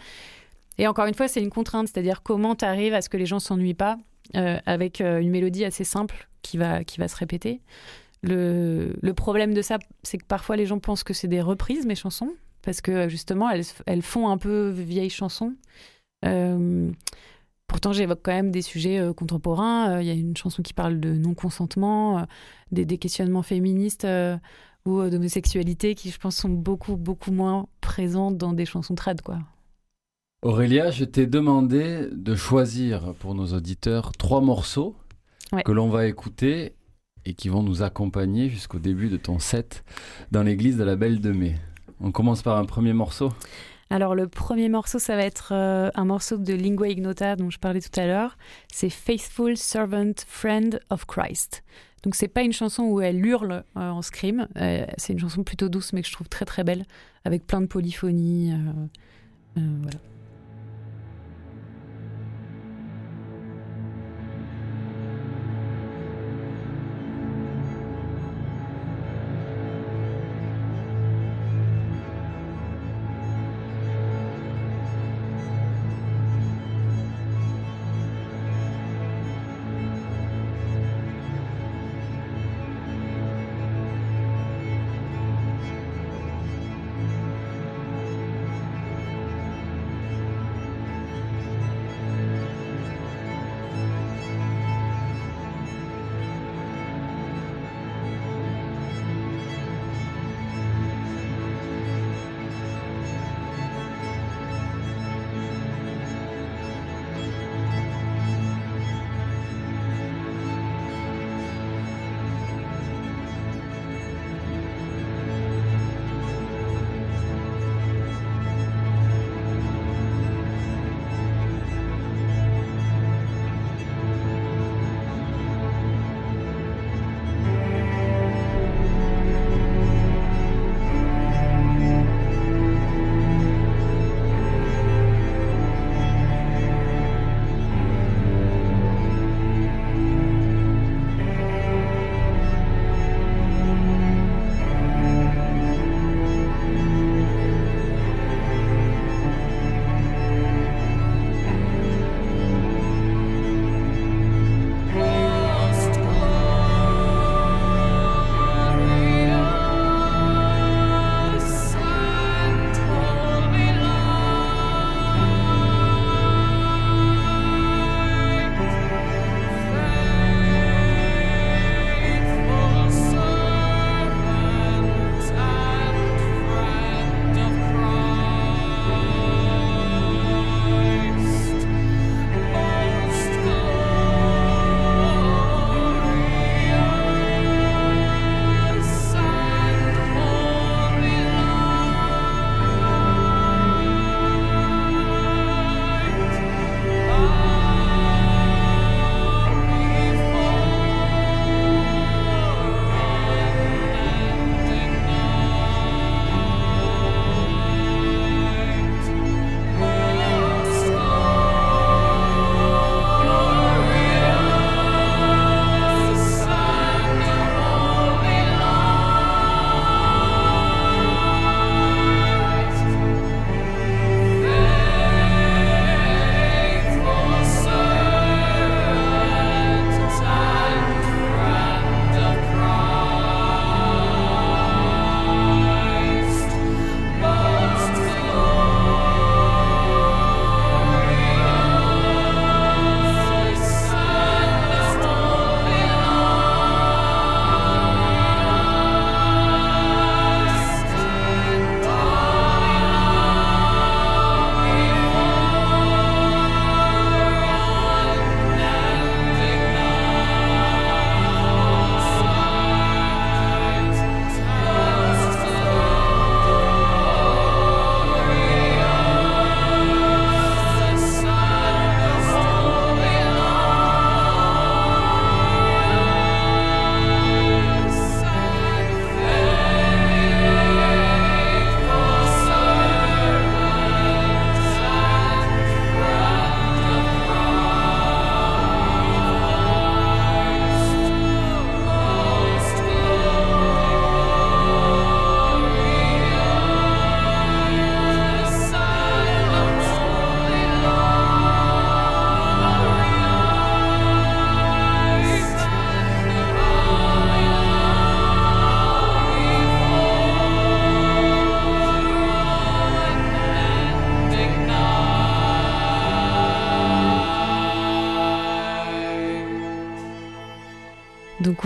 Et encore une fois, c'est une contrainte, c'est-à-dire comment tu arrives à ce que les gens s'ennuient pas euh, avec euh, une mélodie assez simple qui va, qui va se répéter. Le, le problème de ça, c'est que parfois les gens pensent que c'est des reprises, mes chansons, parce que justement, elles, elles font un peu vieilles chansons. Euh, pourtant, j'évoque quand même des sujets contemporains. Il y a une chanson qui parle de non-consentement, des, des questionnements féministes ou euh, d'homosexualité qui, je pense, sont beaucoup, beaucoup moins présentes dans des chansons trad, quoi. Aurélia, je t'ai demandé de choisir pour nos auditeurs trois morceaux Ouais. que l'on va écouter et qui vont nous accompagner jusqu'au début de ton set dans l'église de la Belle de Mai. On commence par un premier morceau. Alors le premier morceau, ça va être euh, un morceau de Lingua Ignota dont je parlais tout à l'heure. C'est Faithful Servant Friend of Christ. Donc c'est pas une chanson où elle hurle euh, en scream. Euh, c'est une chanson plutôt douce mais que je trouve très très belle avec plein de polyphonie. euh, voilà.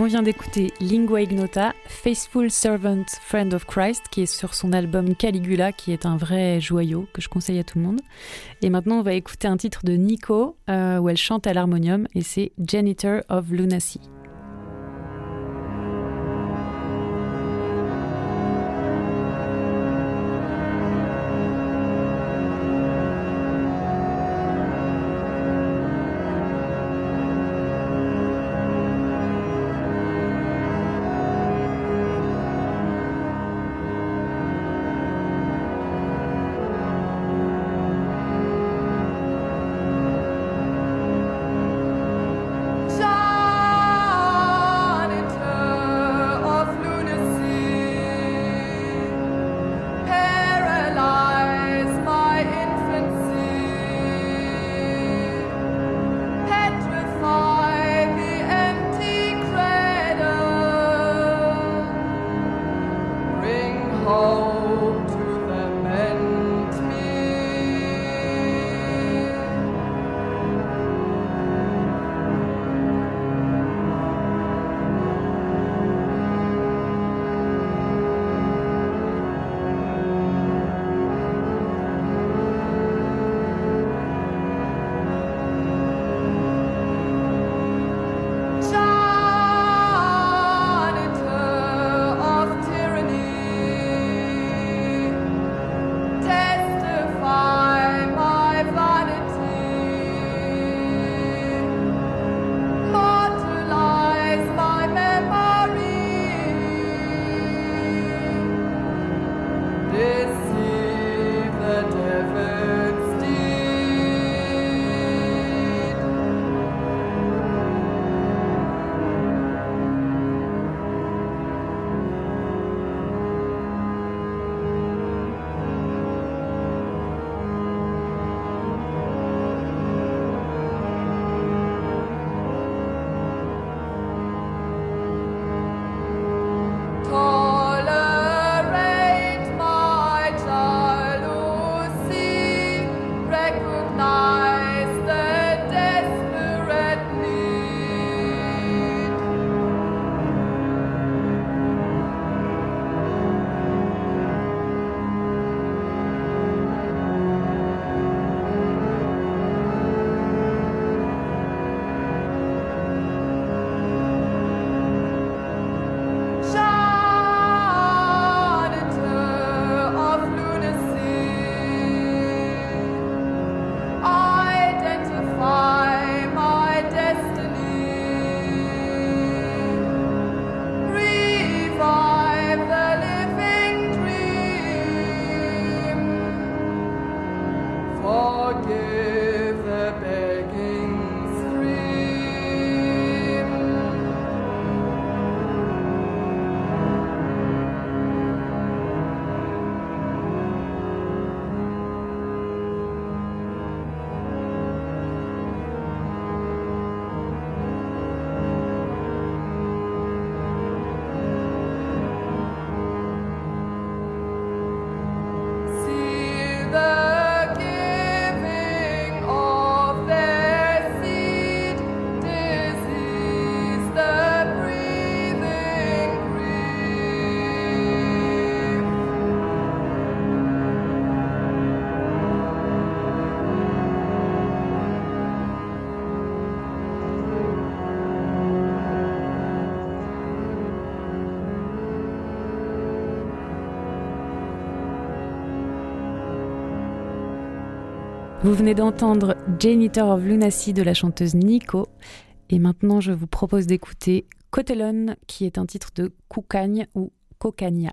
Vient d'écouter Lingua Ignota, Faithful Servant Friend of Christ, qui est sur son album Caligula, qui est un vrai joyau que je conseille à tout le monde. Et maintenant on va écouter un titre de Nico, euh, où elle chante à l'harmonium, et c'est Janitor of Lunacy. Vous venez d'entendre Janitor of Lunacy de la chanteuse Nico. Et maintenant, je vous propose d'écouter Cotelon, qui est un titre de Koukagne ou Cocagna.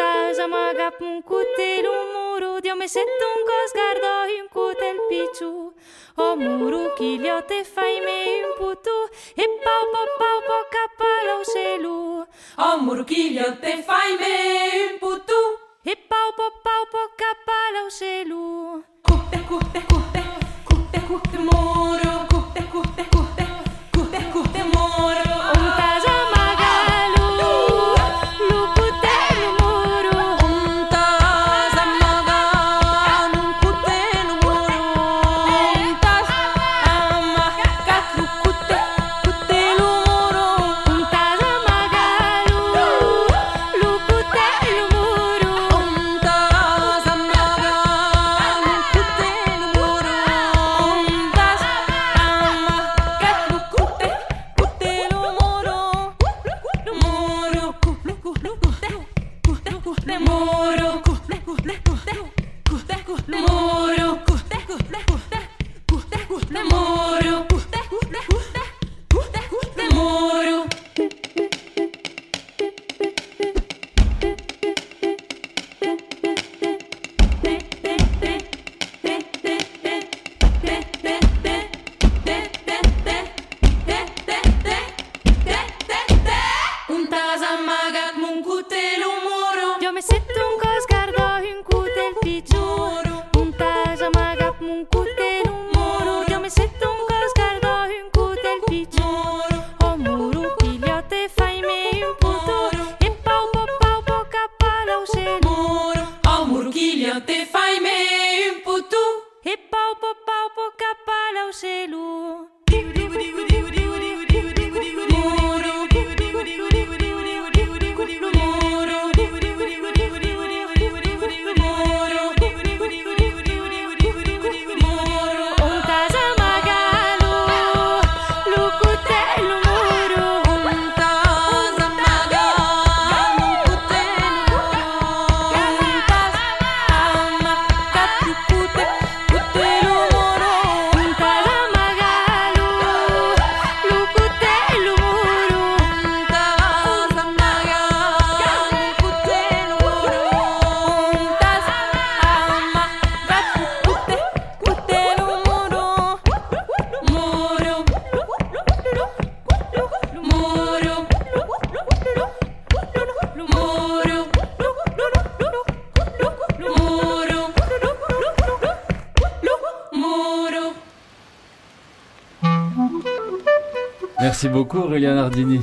căutaș amaga un cutel un muru Dio me set un cos un cutel piciu O muru chilio te fai me un putu E pau pau pau pau capalo selu O muru chilio te fai me un putu E pau pau pau pau capalo selu Cupe cupe cupe cupe cupe muru Cupe cupe cupe cupe cupe muru.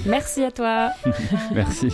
Merci à toi. (laughs) Merci.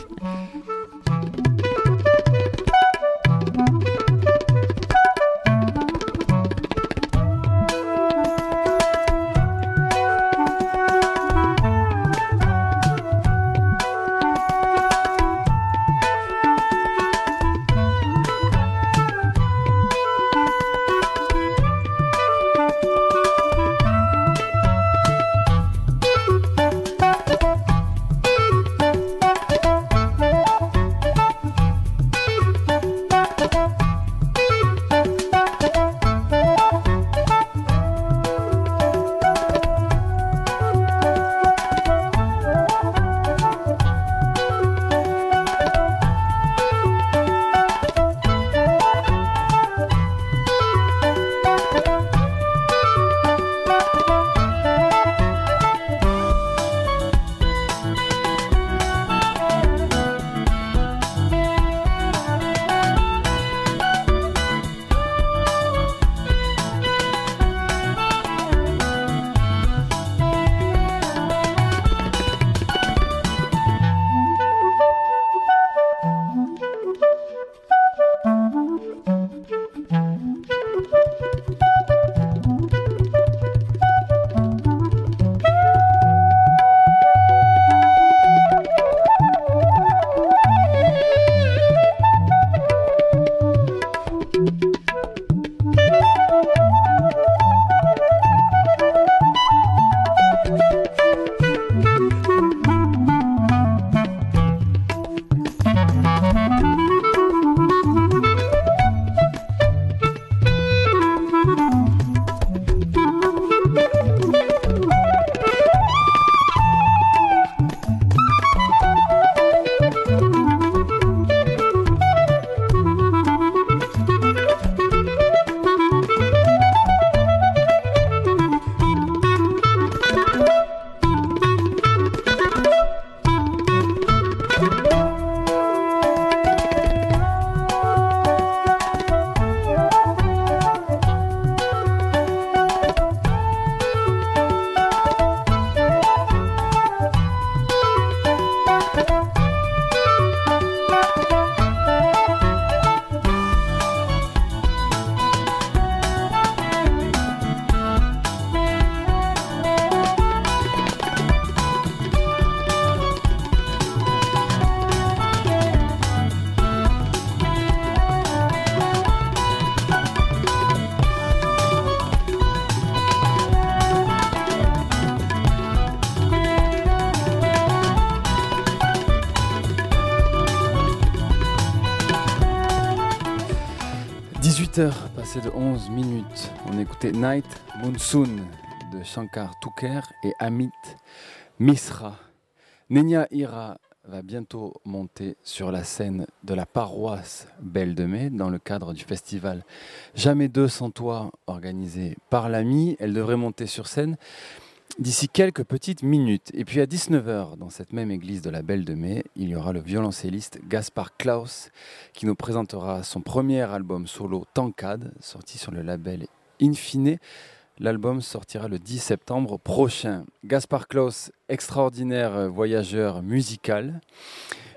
De 11 minutes. On écoutait Night Monsoon de Shankar Tuker et Amit Misra. Nenya Ira va bientôt monter sur la scène de la paroisse Belle de Mai dans le cadre du festival Jamais deux sans toi organisé par l'ami. Elle devrait monter sur scène d'ici quelques petites minutes. Et puis à 19h, dans cette même église de la Belle de Mai, il y aura le violoncelliste Gaspard Klaus qui nous présentera son premier album solo Tancade, sorti sur le label Infine. L'album sortira le 10 septembre prochain. Gaspard Klaus, extraordinaire voyageur musical,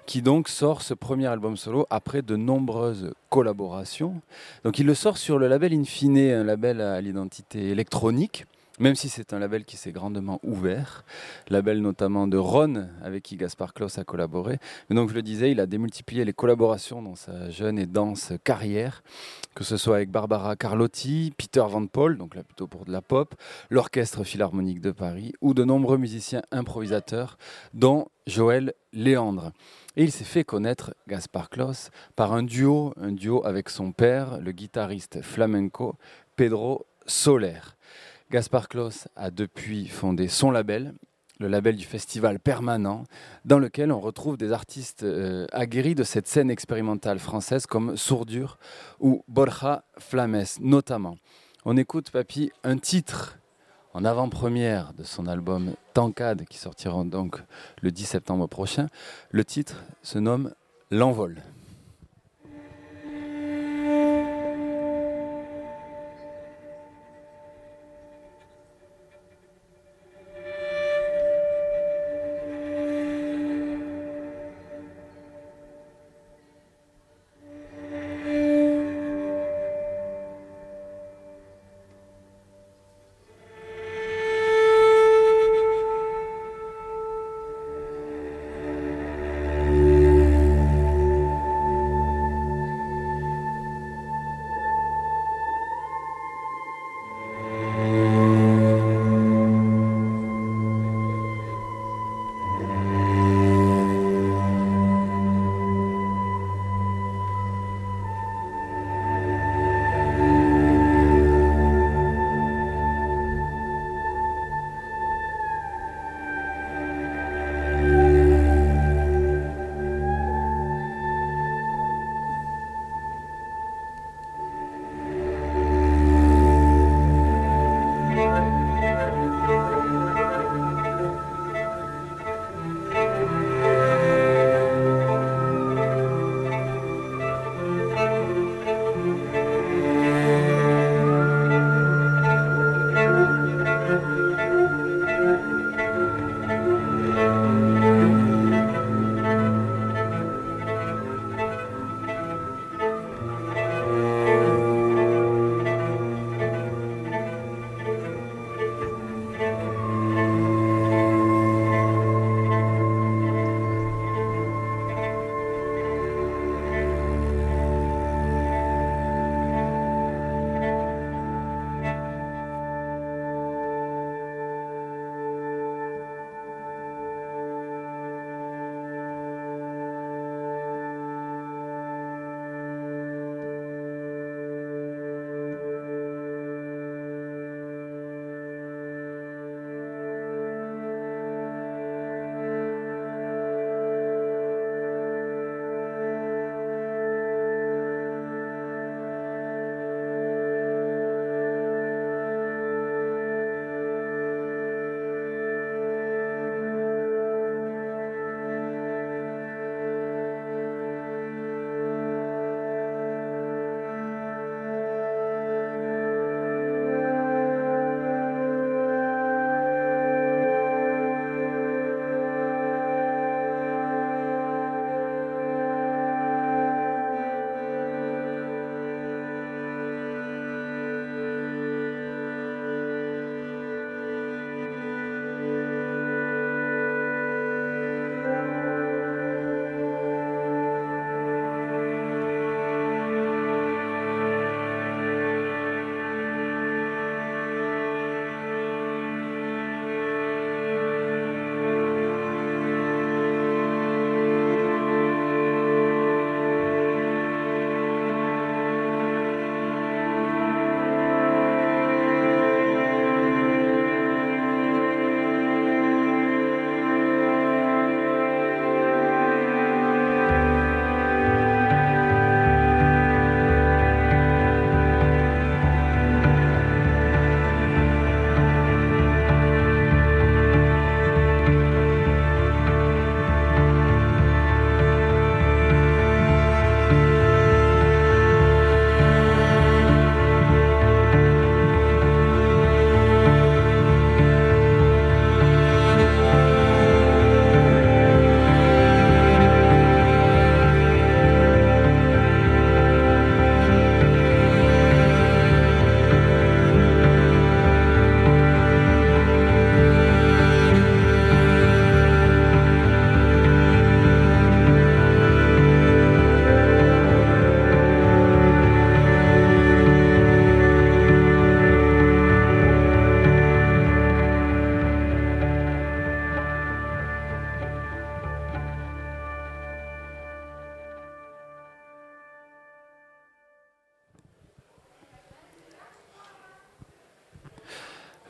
qui donc sort ce premier album solo après de nombreuses collaborations. Donc il le sort sur le label Infine, un label à l'identité électronique. Même si c'est un label qui s'est grandement ouvert, label notamment de Ron, avec qui Gaspard Klaus a collaboré. Mais donc je le disais, il a démultiplié les collaborations dans sa jeune et dense carrière, que ce soit avec Barbara Carlotti, Peter Van Paul, donc là plutôt pour de la pop, l'Orchestre Philharmonique de Paris, ou de nombreux musiciens improvisateurs, dont Joël Léandre. Et il s'est fait connaître, Gaspard Klaus, par un duo, un duo avec son père, le guitariste flamenco Pedro Soler. Gaspard Klaus a depuis fondé son label, le label du festival permanent, dans lequel on retrouve des artistes euh, aguerris de cette scène expérimentale française comme Sourdure ou Borja Flames notamment. On écoute, Papy, un titre en avant-première de son album Tancade qui sortira donc le 10 septembre prochain. Le titre se nomme L'envol.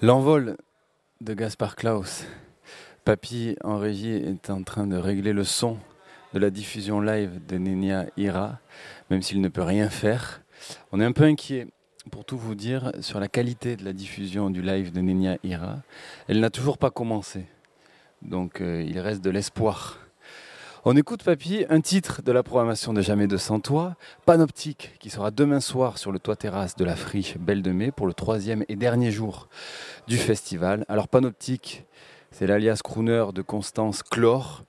L'envol de Gaspard Klaus. Papy en régie est en train de régler le son de la diffusion live de Nenia Ira, même s'il ne peut rien faire. On est un peu inquiet, pour tout vous dire, sur la qualité de la diffusion du live de Nenia Ira. Elle n'a toujours pas commencé, donc euh, il reste de l'espoir. On écoute, Papy, un titre de la programmation de Jamais de Sans Toi, Panoptique, qui sera demain soir sur le toit terrasse de la friche Belle de Mai pour le troisième et dernier jour du festival. Alors, Panoptique, c'est l'alias crooner de Constance Chlore,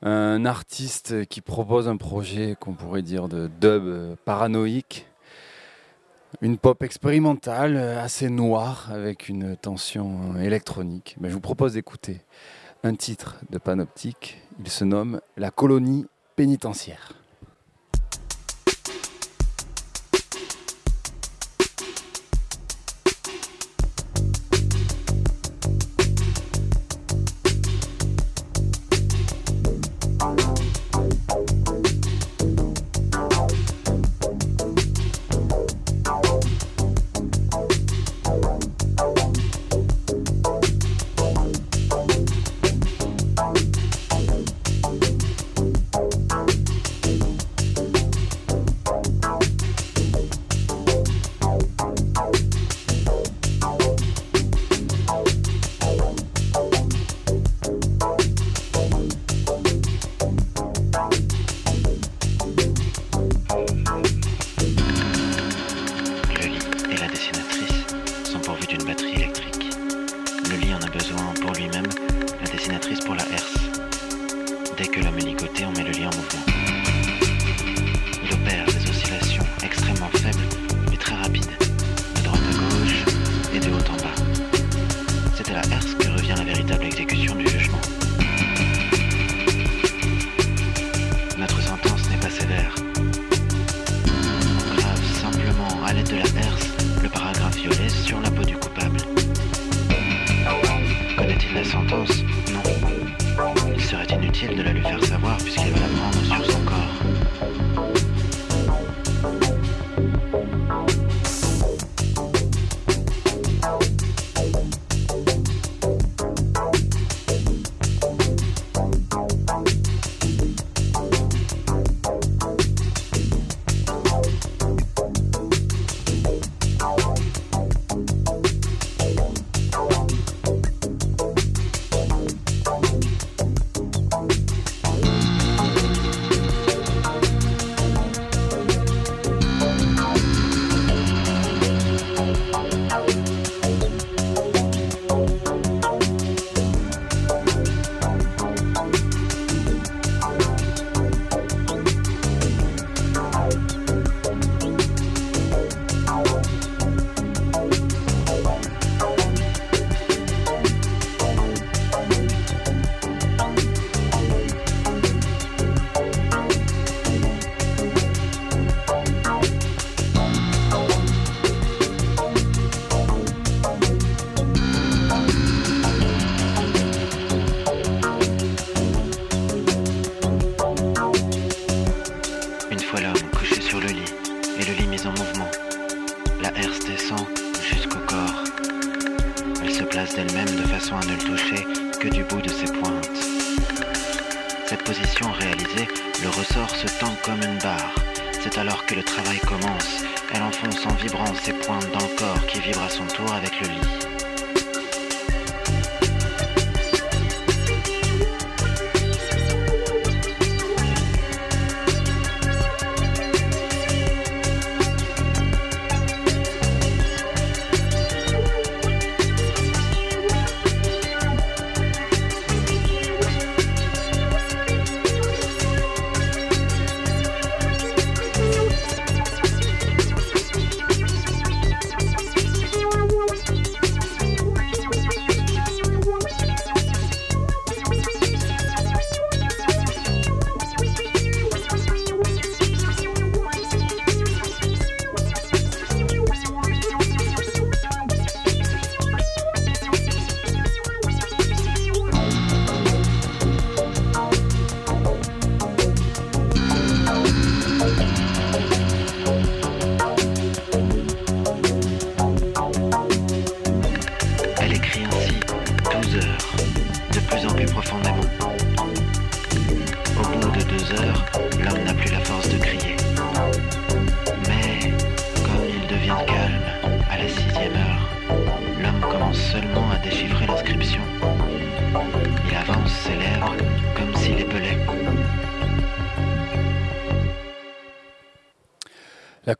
un artiste qui propose un projet qu'on pourrait dire de dub euh, paranoïque, une pop expérimentale euh, assez noire avec une tension euh, électronique. Mais je vous propose d'écouter un titre de Panoptique. Il se nomme La colonie pénitentiaire.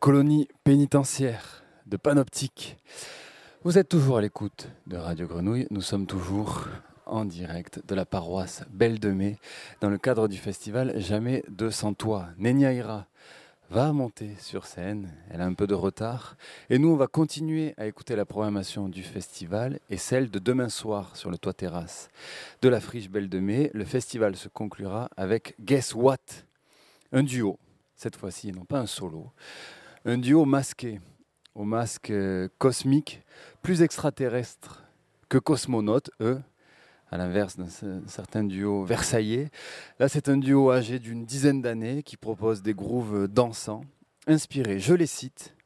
Colonie pénitentiaire de Panoptique. Vous êtes toujours à l'écoute de Radio Grenouille. Nous sommes toujours en direct de la paroisse Belle de Mai dans le cadre du festival Jamais de sans toi. Nenia va monter sur scène. Elle a un peu de retard. Et nous, on va continuer à écouter la programmation du festival et celle de demain soir sur le toit terrasse de la friche Belle de Mai. Le festival se conclura avec Guess What? Un duo, cette fois-ci, non pas un solo. Un duo masqué, au masque euh, cosmique, plus extraterrestre que cosmonaute, eux, à l'inverse d'un cer- certain duo versaillais. Là, c'est un duo âgé d'une dizaine d'années qui propose des grooves dansants, inspirés, je les cite,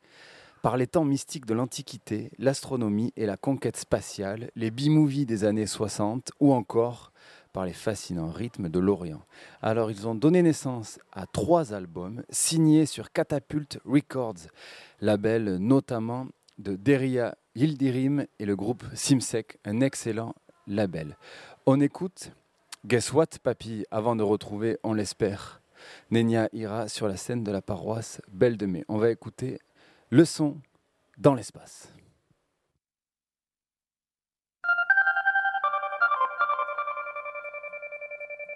par les temps mystiques de l'Antiquité, l'astronomie et la conquête spatiale, les B-movies des années 60 ou encore par les fascinants rythmes de l'Orient. Alors, ils ont donné naissance à trois albums signés sur Catapult Records, label notamment de Deria Yildirim et le groupe Simsek, un excellent label. On écoute Guess What, papy, avant de retrouver, on l'espère, Nenia Ira sur la scène de la paroisse Belle de Mai. On va écouter le son dans l'espace.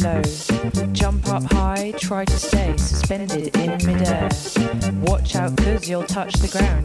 down so low. Jump up high, try to stay suspended in midair. Watch out cause you'll touch the ground,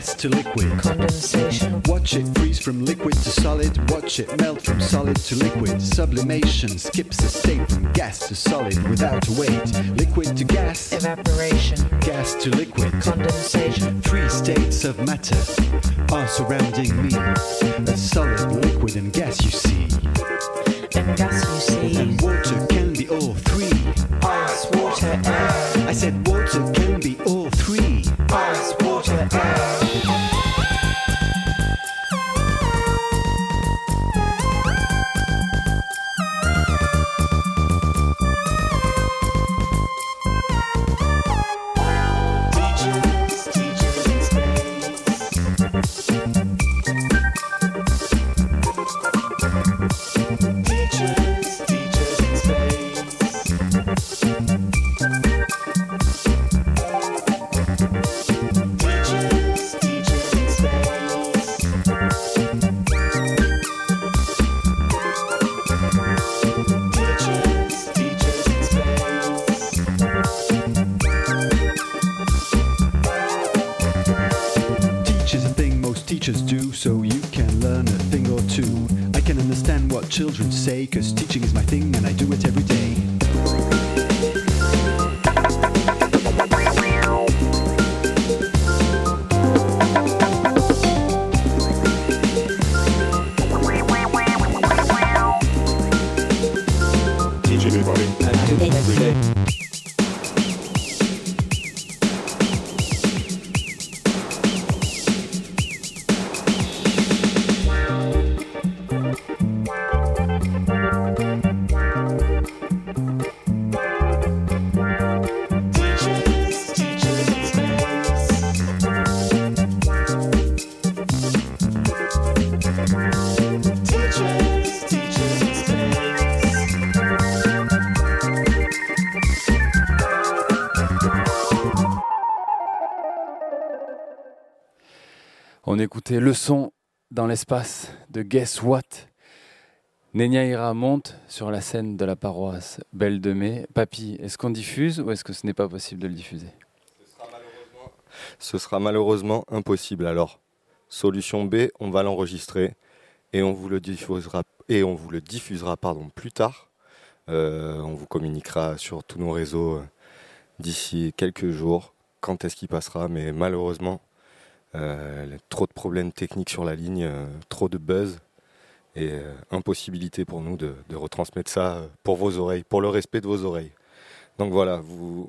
gas to liquid. condensation, Watch it freeze from liquid to solid, watch it melt from solid to liquid. Sublimation skips a state from gas to solid without a wait. Liquid to gas, evaporation, gas to liquid. condensation, Three states of matter are surrounding me. A solid, liquid, and gas you see. and gas you see. And water can be all three. Ice, water, air. I said water can be all three. Ice, water, air. On écoutait le son dans l'espace de Guess What? Nenia monte sur la scène de la paroisse Belle de Mai. Papy, est-ce qu'on diffuse ou est-ce que ce n'est pas possible de le diffuser? Ce sera malheureusement impossible. Alors, solution B, on va l'enregistrer et on vous le diffusera et on plus tard. Euh, on vous communiquera sur tous nos réseaux euh, d'ici quelques jours quand est-ce qu'il passera, mais malheureusement trop de problèmes techniques sur la ligne, euh, trop de buzz et euh, impossibilité pour nous de, retransmettre ça euh, pour vos oreilles, pour le respect de vos oreilles. Donc voilà,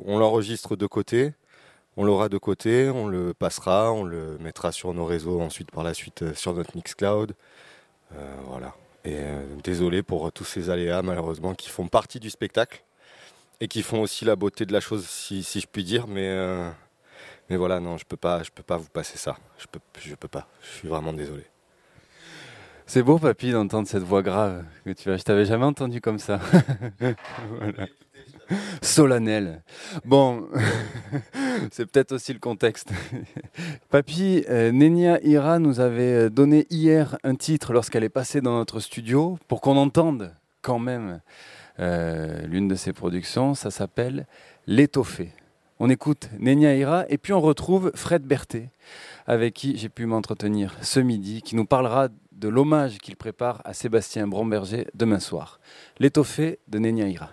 on l'enregistre de côté, on l'aura de côté, on le passera, on le mettra sur nos réseaux ensuite par la suite euh, sur notre Mixcloud. Euh, voilà. Et euh, désolé pour tous ces aléas malheureusement qui font partie du spectacle et qui font aussi la beauté de la chose si, je puis dire, mais euh, mais voilà non je peux pas je peux pas vous passer ça, je peux je peux pas, je suis vraiment désolé. C'est beau, papy, d'entendre cette voix grave que tu as. Je t'avais jamais entendu comme ça. (laughs) Voilà. Solennel. Bon, (laughs) c'est peut-être aussi le contexte. (laughs) Papy, euh, Nenia Ira nous avait donné hier un titre lorsqu'elle est passée dans notre studio pour qu'on entende quand même euh, l'une de ses productions. Ça s'appelle L'étoffé. On écoute Nenia et puis on retrouve Fred Berthet avec qui j'ai pu m'entretenir ce midi, qui nous parlera de l'hommage qu'il prépare à Sébastien Bromberger demain soir. L'étoffé de Nenia.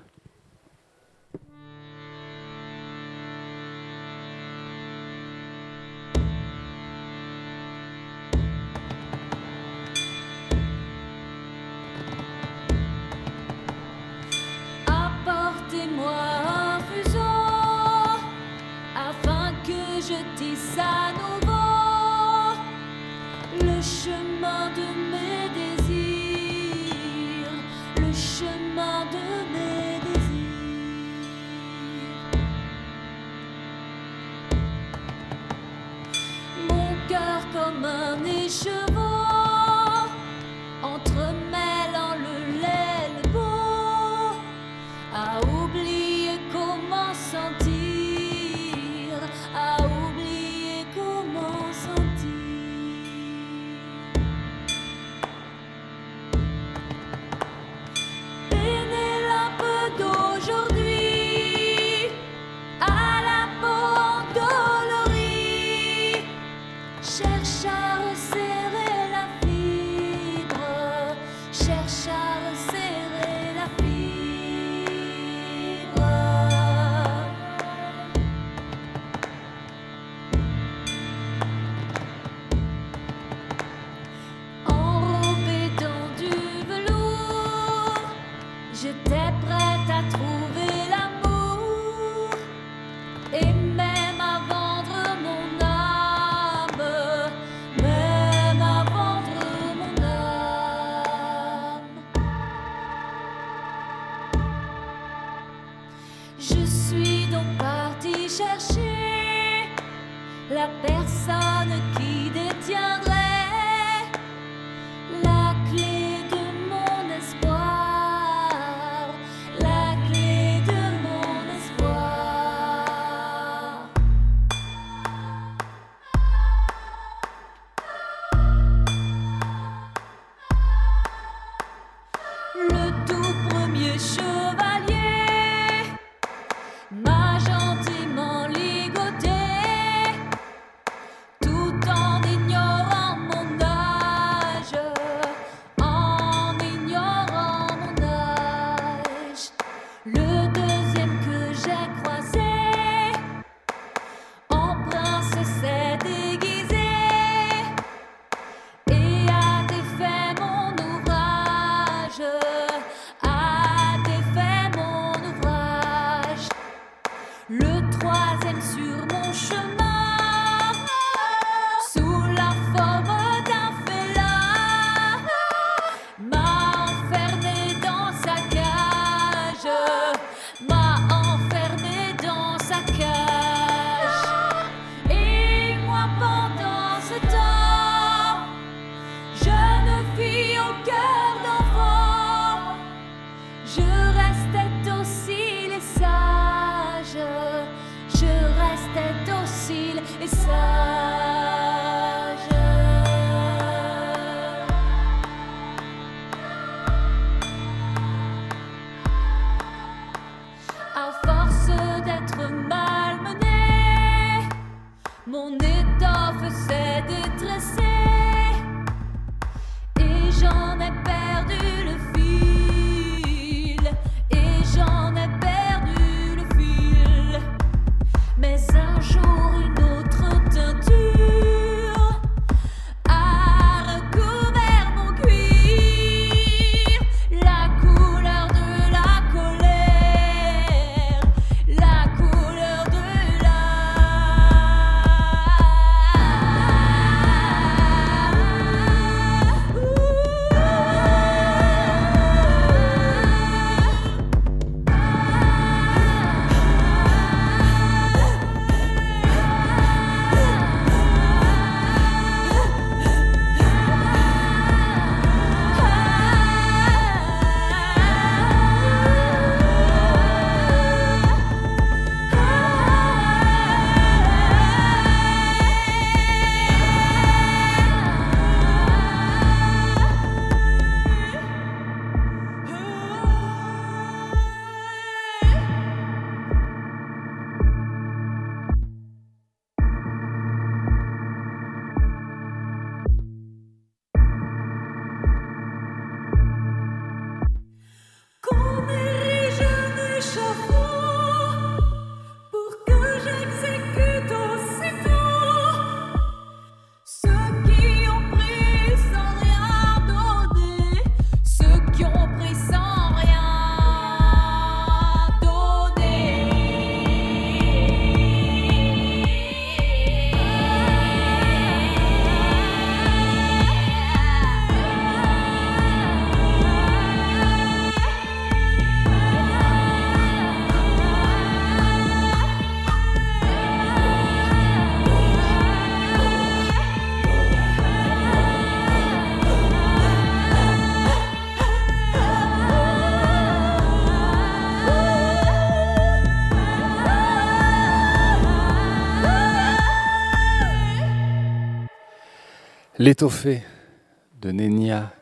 L'étoffé de Nenia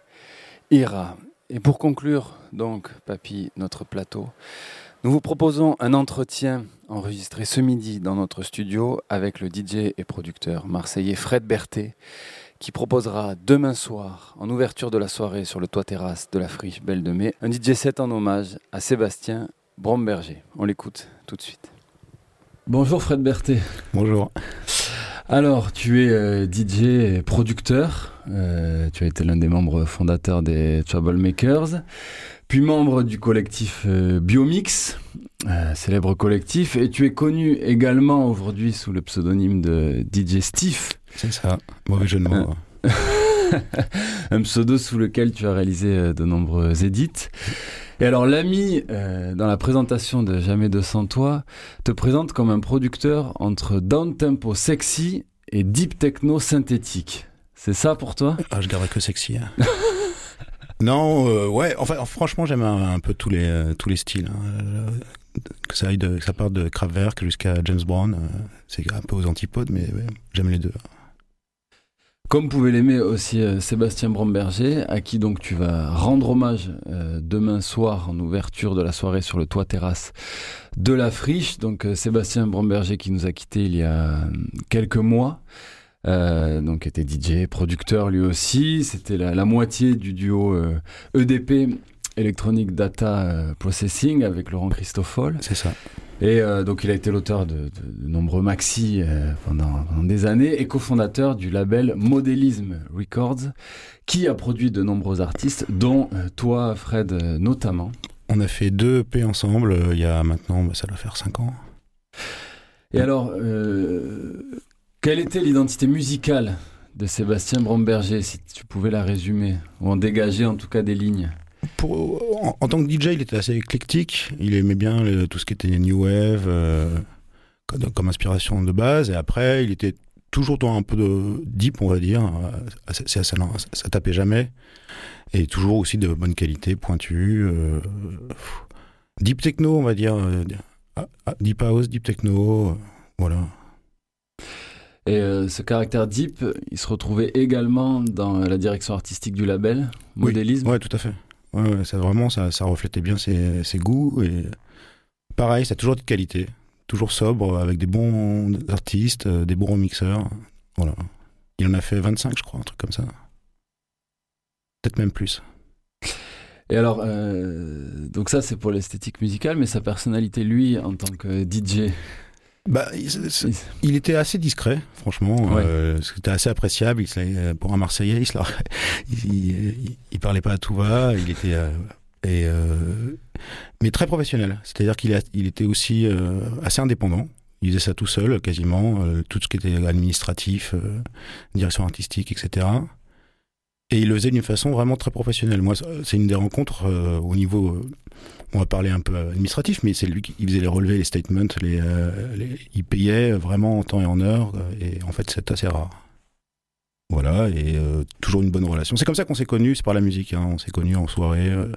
Ira. Et pour conclure, donc, Papy, notre plateau, nous vous proposons un entretien enregistré ce midi dans notre studio avec le DJ et producteur marseillais Fred Berthet, qui proposera demain soir, en ouverture de la soirée sur le toit terrasse de la friche Belle de Mai, un DJ set en hommage à Sébastien Bromberger. On l'écoute tout de suite. Bonjour Fred Berthet. Bonjour. Alors, tu es euh, DJ et producteur. Euh, tu as été l'un des membres fondateurs des Troublemakers, puis membre du collectif euh, Biomix, célèbre collectif, et tu es connu également aujourd'hui sous le pseudonyme de DJ Steve. C'est ça, mauvais jeu de mots. (laughs) un pseudo sous lequel tu as réalisé de nombreux édits. Et alors l'ami, euh, dans la présentation de Jamais de sans toi, te présente comme un producteur entre down-tempo sexy et deep techno synthétique. C'est ça pour toi? Ah, je garderai que sexy. hein. (laughs) non, euh, ouais, enfin, franchement, j'aime un, peu tous les, euh, tous les styles. hein. Que ça, aille de, que ça parte de Kraftwerk jusqu'à James Brown. c'est un peu aux antipodes, mais j'aime les deux. Comme pouvait l'aimer aussi euh, Sébastien Bromberger, à qui donc tu vas rendre hommage euh, demain soir en ouverture de la soirée sur le toit terrasse de la friche. Donc euh, Sébastien Bromberger qui nous a quittés il y a quelques mois. Donc était DJ, producteur lui aussi. C'était la, moitié du duo EDP Electronic Data Processing avec Laurent Christofol. C'est ça. Et euh, donc il a été l'auteur de, de- de nombreux maxi euh, pendant, pendant des années et cofondateur du label Modélisme Records qui a produit de nombreux artistes dont euh, toi Fred notamment. On a fait deux EP ensemble euh, il y a maintenant, bah, ça doit faire 5 ans. Et alors, quelle était l'identité musicale de Sébastien Bromberger si tu pouvais la résumer ou en dégager en tout cas des lignes? Pour, en, en tant que DJ, il était assez éclectique. Il aimait bien le- tout ce qui était New Wave euh, comme, comme inspiration de base. Et après, il était toujours dans un peu de deep, on va dire. Euh, Ça, ça, ça, ça tapait jamais. Et toujours aussi de bonne qualité, pointu. euh, deep techno, on va dire. ah, ah, deep house, deep techno. voilà. Et euh, ce caractère deep, il se retrouvait également dans la direction artistique du label Modélisme. Ouais, tout à fait. Ouais, ça vraiment, ça, ça reflétait bien ses, ses goûts et pareil, ça a toujours de qualité, toujours sobre, avec des bons artistes, euh, des bons remixeurs. Voilà. Il en a fait 25, je crois, un truc comme ça. Peut-être même plus. Et alors, euh, donc ça c'est pour l'esthétique musicale, mais sa personnalité, lui, en tant que DJ. Bah, il, était assez discret, franchement. Ouais. euh, C'était assez appréciable. Il euh, pour un Marseillais, il, se la- (laughs) il, il- il parlait pas à tout va. Il était euh, et euh, mais très professionnel. C'est-à-dire qu'il il était aussi euh, assez indépendant. Il faisait ça tout seul, quasiment, euh, tout ce qui était administratif, euh, direction artistique, etc. Et il le faisait d'une façon vraiment très professionnelle. Moi, c'est une des rencontres euh, au niveau, euh, on va parler un peu administratif, mais c'est lui qui faisait les relevés, les statements, les, euh, les- il payait vraiment en temps et en heure, euh, et en fait, c'est assez rare. Voilà, et euh, toujours une bonne relation. C'est comme ça qu'on s'est connus, c'est par la musique. hein. On s'est connus en soirée. euh,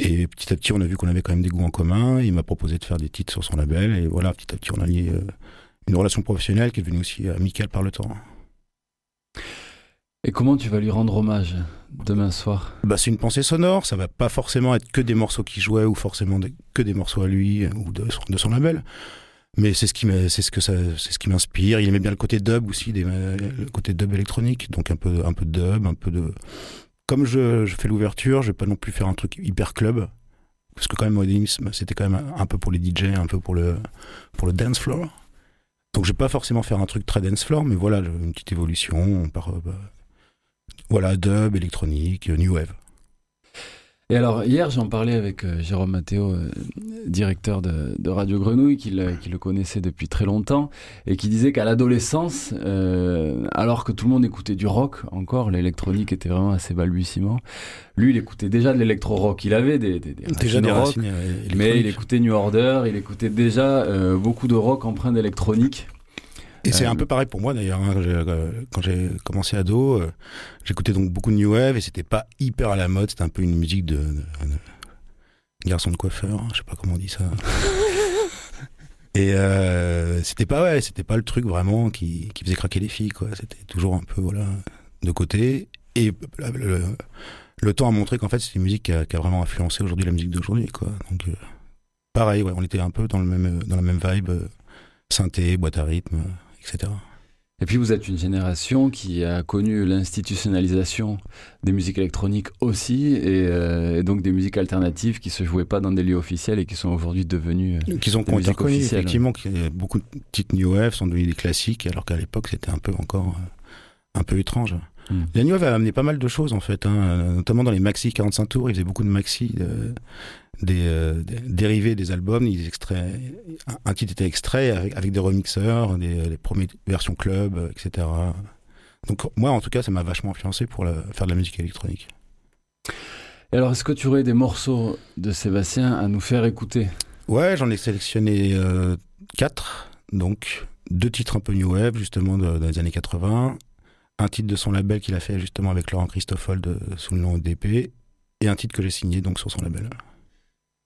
et petit à petit, on a vu qu'on avait quand même des goûts en commun. Il m'a proposé de faire des titres sur son label. Et voilà, petit à petit, on a lié une relation professionnelle qui est devenue aussi amicale par le temps. Et comment tu vas lui rendre hommage demain soir? Bah, c'est une pensée sonore, ça va pas forcément être que des morceaux qu'il jouait ou forcément que des morceaux à lui ou de son, label. Mais c'est ce qui m'inspire. Il aimait bien le côté dub aussi, le côté dub électronique, donc un peu, un peu de dub, un peu de. Comme je, fais l'ouverture, je vais pas non plus faire un truc hyper club, parce que quand même modernisme, c'était quand même un peu pour les DJ, un peu pour le, pour le dance floor. Donc je vais pas forcément faire un truc très dance floor, mais voilà, une petite évolution par, bah, voilà, dub, électronique, euh, new wave. Et alors, hier, j'en parlais avec euh, Jérôme Matteo, euh, directeur de, de Radio Grenouille, qui le, qui le connaissait depuis très longtemps, et qui disait qu'à l'adolescence, euh, alors que tout le monde écoutait du rock, encore, l'électronique était vraiment assez balbutiement, lui, il écoutait déjà de l'électro-rock. Il avait des, des, des Déjà des rock, racines, mais il écoutait New Order, il écoutait déjà beaucoup de rock empreint d'électronique. Et c'est Euh, un peu pareil pour moi d'ailleurs. hein. Euh, Quand j'ai commencé ado, euh, j'écoutais donc beaucoup de new wave et c'était pas hyper à la mode. C'était un peu une musique de, de- de garçon de coiffeur. hein. Je sais pas comment on dit ça. (laughs) et euh, c'était pas ouais, c'était pas le truc vraiment qui, qui faisait craquer les filles quoi. C'était toujours un peu voilà de côté. Et le, le- temps a montré qu'en fait, c'est une musique qui a, qui a vraiment influencé aujourd'hui la musique d'aujourd'hui. quoi. Donc, euh, pareil, ouais, on était un peu dans, le même, dans la même vibe, euh, synthé, boîte à rythme, euh, etc. Et puis vous êtes une génération qui a connu l'institutionnalisation des musiques électroniques aussi, et, euh, et donc des musiques alternatives qui se jouaient pas dans des lieux officiels et qui sont aujourd'hui devenues euh, Qui ont des musiques officielles. effectivement, que beaucoup de petites new wave sont devenues des classiques, alors qu'à l'époque, c'était un peu encore euh, un peu étrange. Mm. La new wave a amené pas mal de choses, en fait, hein, notamment dans les maxi 45 tours, ils faisaient beaucoup de maxi, euh, des, euh, des- dérivés des albums, ils extraient, un, titre était extrait avec, avec des remixeurs, des, les premières versions club, euh, etc. Donc moi, en tout cas, ça m'a vachement influencé pour la- faire de la musique électronique. Et alors, est-ce que tu aurais des morceaux de Sébastien à nous faire écouter? Ouais, j'en ai sélectionné euh, quatre. Donc, deux titres un peu new wave, justement, de- dans les années 80. Un titre de son label qu'il a fait, justement, avec Laurent Christoffel de- sous le nom DP. Et un titre que j'ai signé, donc, sur son label.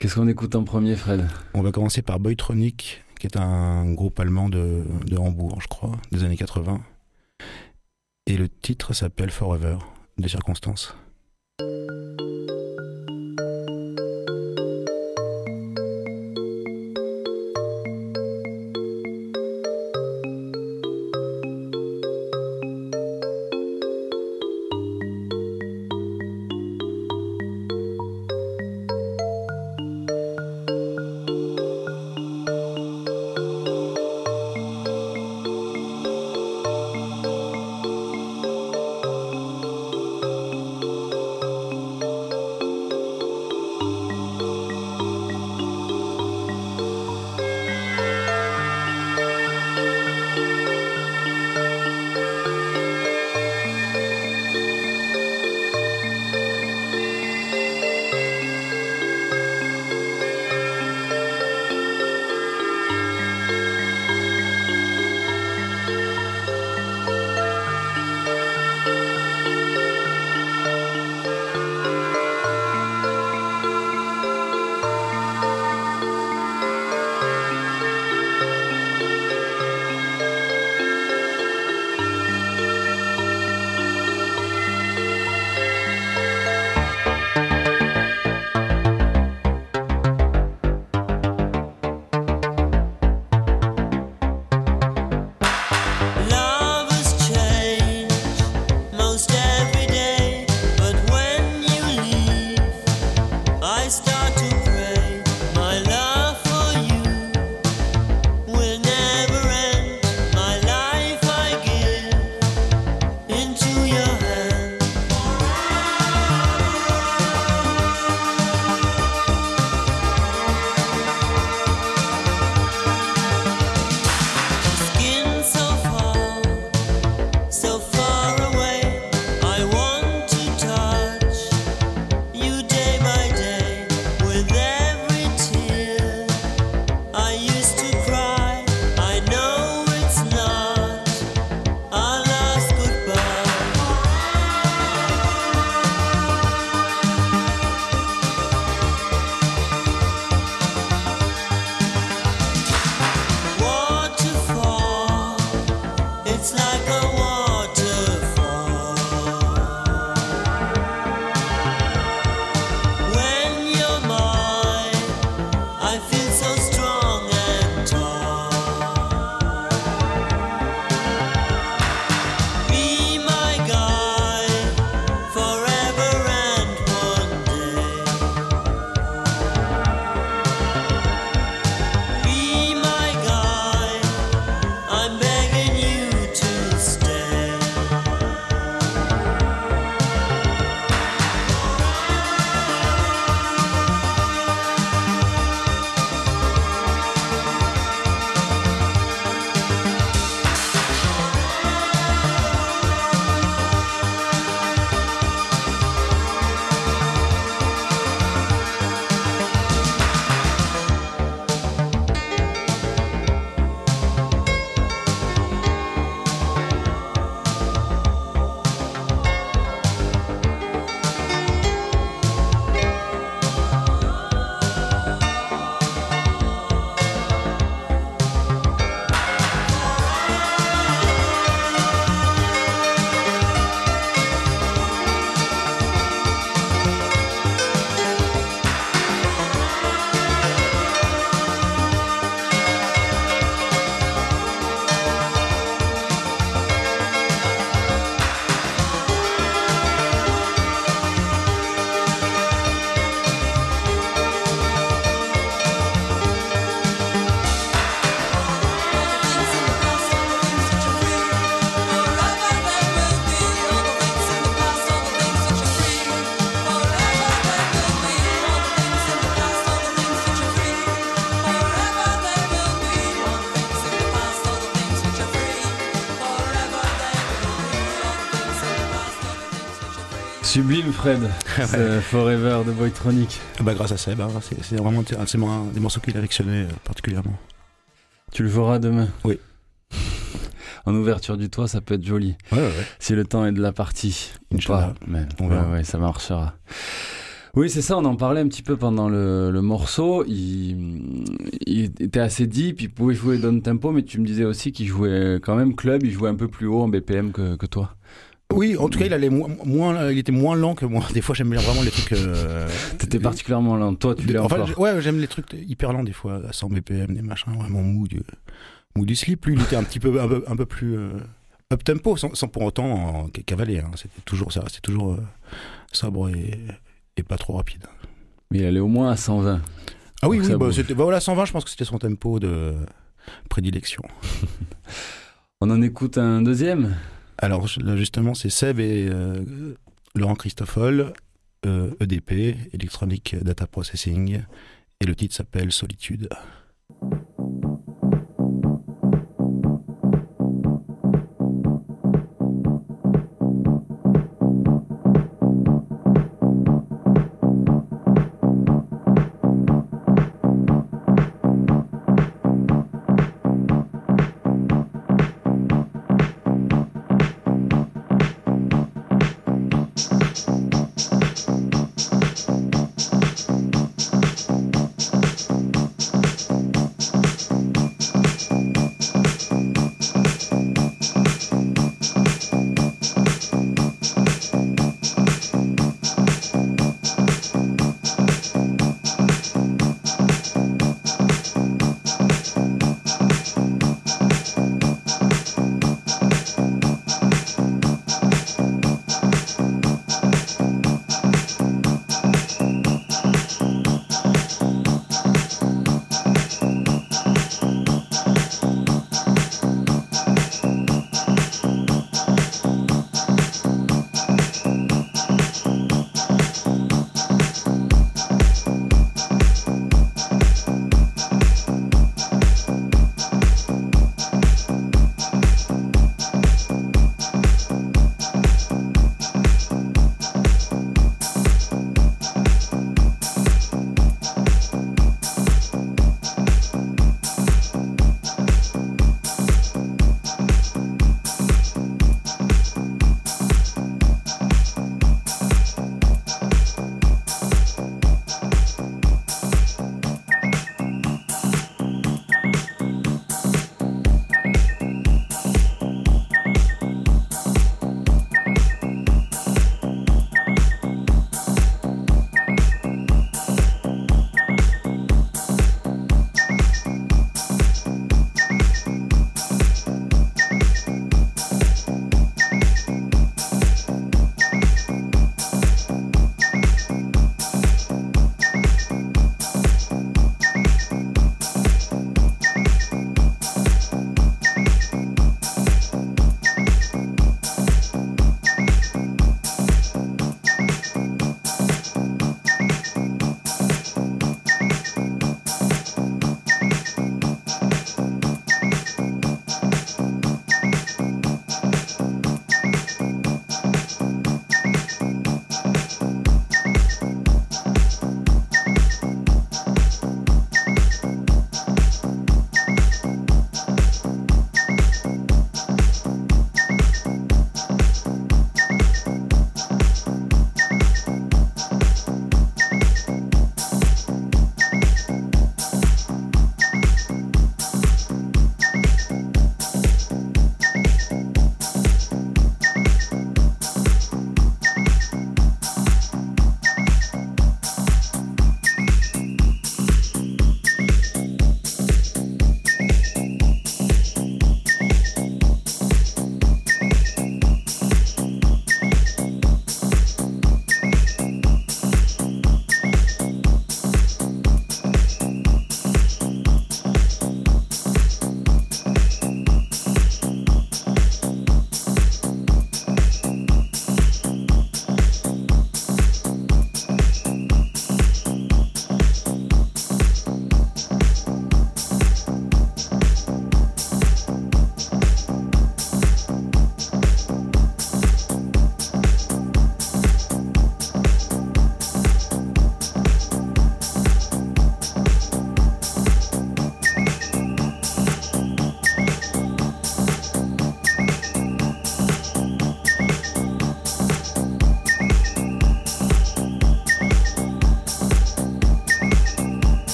Qu'est-ce qu'on écoute en premier, Fred? On va commencer par Boytronic, qui est un groupe allemand de, de Hambourg, je crois, des années 80. Et le titre s'appelle Forever, des circonstances. Fred, (laughs) Forever de Boytronic. Bah, grâce à Seb, hein, c'est vraiment un des morceaux qu'il a euh, particulièrement. Tu le joueras demain Oui. (laughs) En ouverture du toit, ça peut être joli. Ouais, ouais, ouais. Si le temps est de la partie. Ou pas. Mais, On verra. ça marchera. Oui, c'est ça, on en parlait un petit peu pendant le, le morceau. Il, il était assez deep, il pouvait jouer down tempo, mais tu me disais aussi qu'il jouait quand même club, il jouait un peu plus haut en BPM que, que toi. Oui, en tout cas, il, allait mo- moins, il était moins lent que moi. Des fois, j'aime bien vraiment les trucs. euh, T'étais particulièrement lent. Toi, tu l'es Enfin, encore. ouais, j'aime les trucs hyper lents des fois, à 100 BPM, des machins vraiment mou du, mou du slip. Lui, il était un petit peu, un peu, un peu plus euh, up tempo, sans, sans pour autant cavaler. hein. C'était toujours ça, c'était toujours euh, sobre et, et pas trop rapide. Mais il allait au moins à 120. Ah oui, oui, bah, bah voilà, 120, je pense que c'était son tempo de prédilection. (laughs) On en écoute un deuxième Alors là, justement, c'est Seb et euh, Laurent Christoffel, euh, EDP, Electronic Data Processing, et le titre s'appelle Solitude.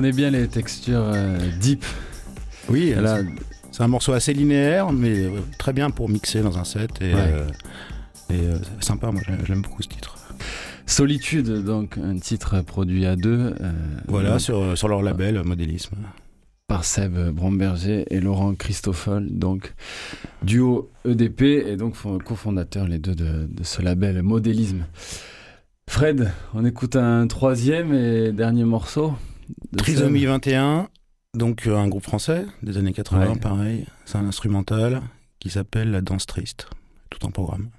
On reconnaît bien les textures euh, deep. Oui, Là, c'est- un morceau assez linéaire, mais euh, très bien pour mixer dans un set. Et, Ouais. euh, et, euh, sympa, moi j'aime- beaucoup ce titre. Solitude, donc un titre produit à deux. Voilà, donc, sur, sur leur label Modélisme. par Seb Bromberger et Laurent Christoffel, donc duo EDP et donc fo- cofondateurs les deux de, de ce label Modélisme. Fred, on écoute un troisième et dernier morceau. Trisomie Seb. 21, donc euh, un groupe français des années 80, Ouais. pareil. C'est un instrumental qui s'appelle La danse triste, tout en programme.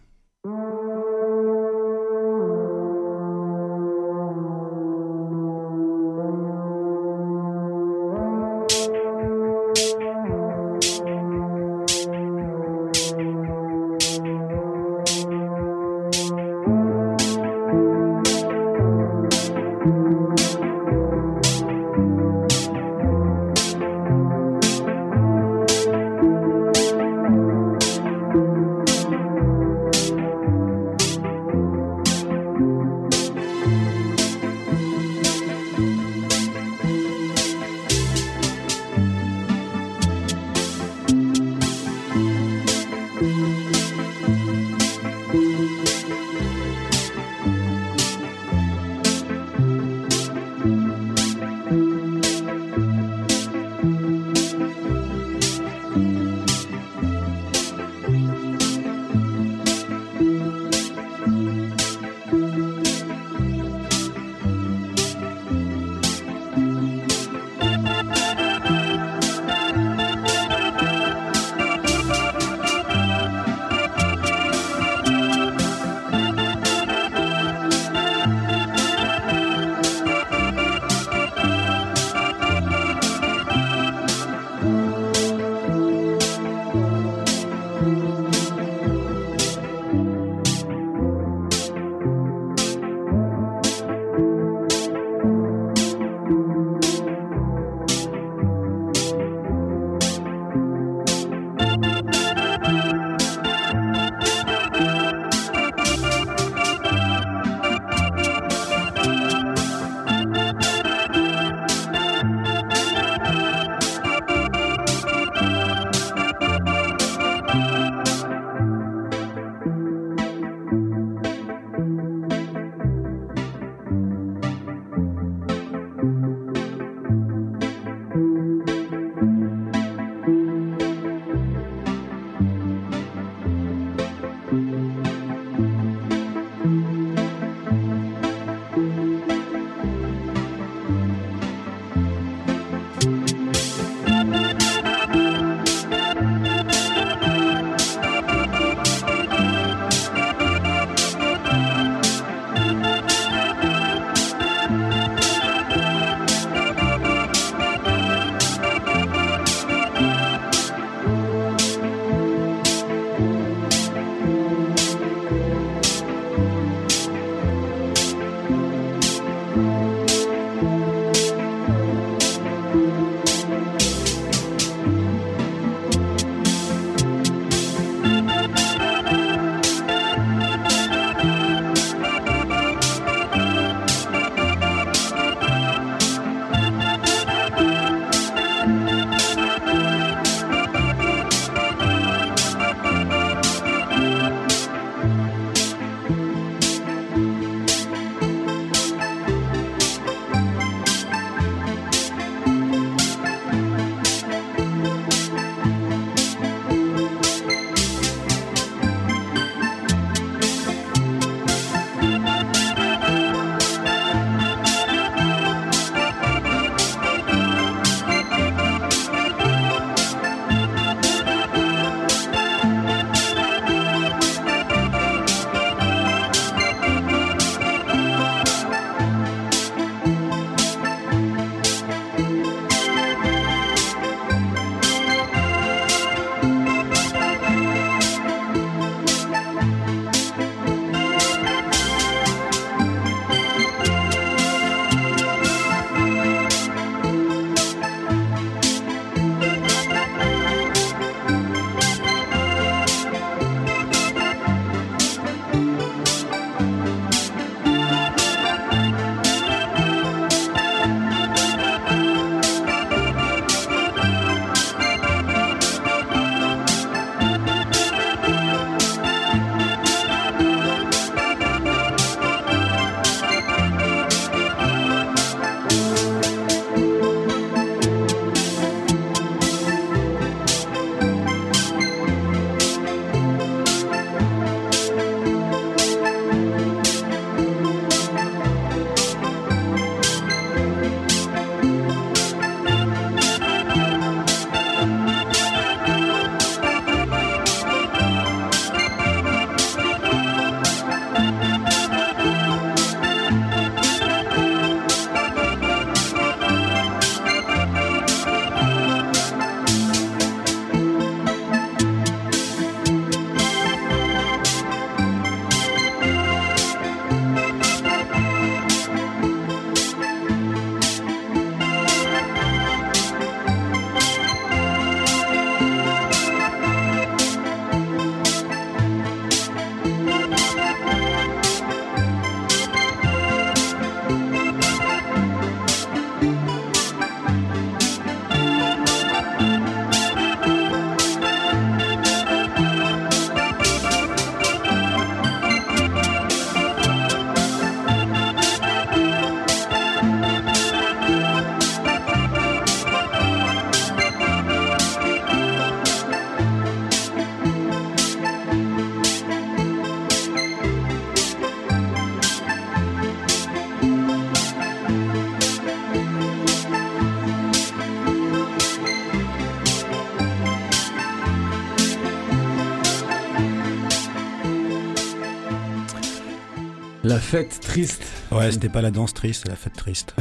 Fête triste. Ouais, c'était pas la danse triste, la fête triste.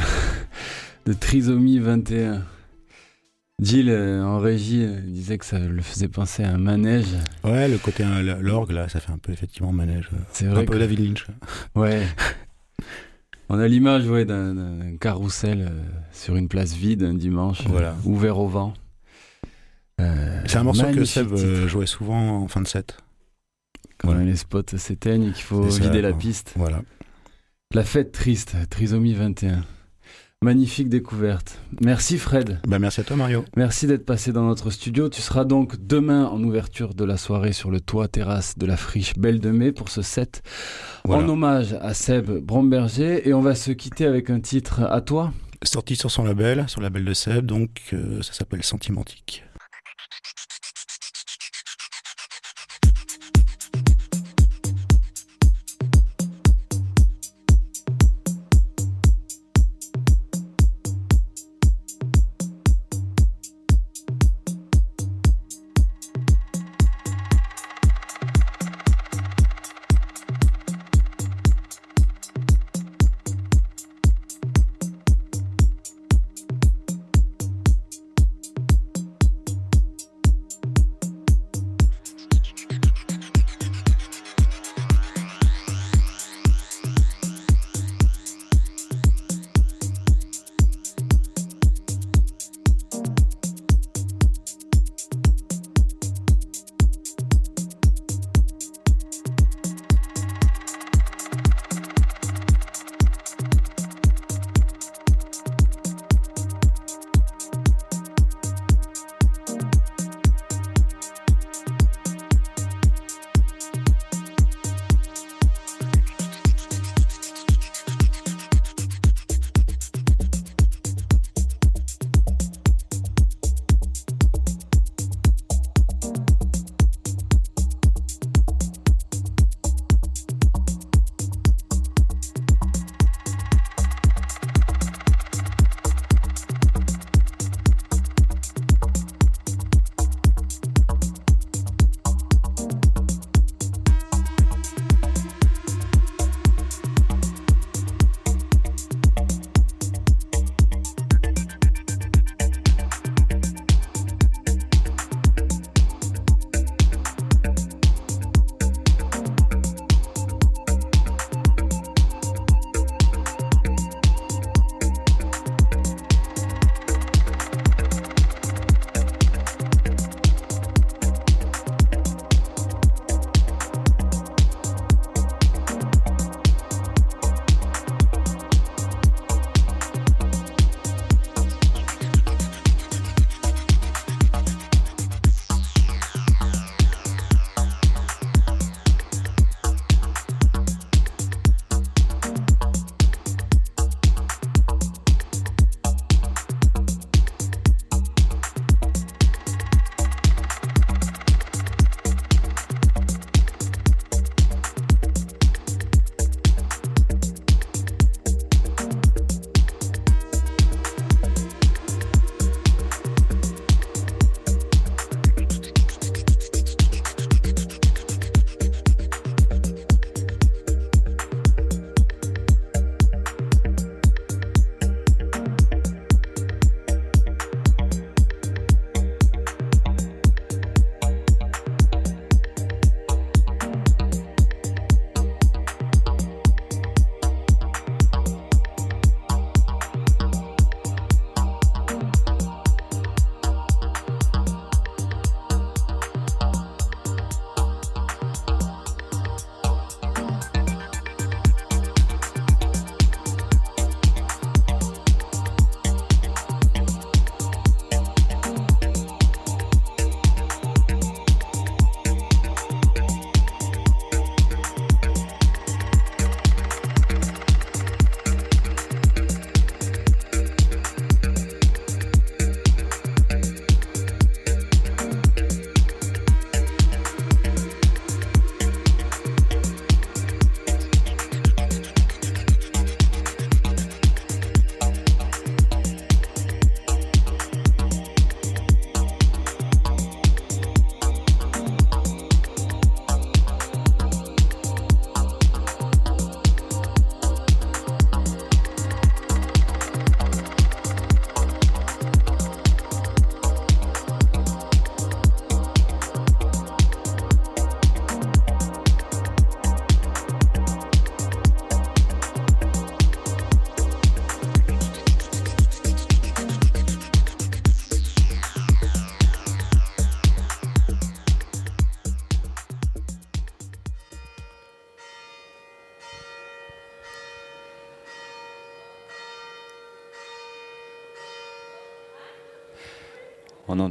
(laughs) de Trisomie 21. Gilles, euh, en régie, euh, disait que ça le faisait penser à un manège. Ouais, le côté euh, l'orgue là, ça fait un peu effectivement manège. C'est un vrai peu que- David Lynch. Ouais. On a l'image ouais, d'un carrousel euh, sur une place vide un dimanche, Voilà. ouvert au vent. C'est un morceau que Seb jouait souvent en fin de set. Quand les spots s'éteignent et qu'il faut vider la piste. Voilà. La fête triste, trisomie 21. Magnifique découverte. Merci Fred. Bah, merci à toi Mario. Merci d'être passé dans notre studio. Tu seras donc demain en ouverture de la soirée sur le toit terrasse de la friche Belle de Mai pour ce set Voilà. en hommage à Seb Bromberger. Et on va se quitter avec un titre à toi. Sorti sur son label, sur le label de Seb, donc euh, ça s'appelle Sentimentique.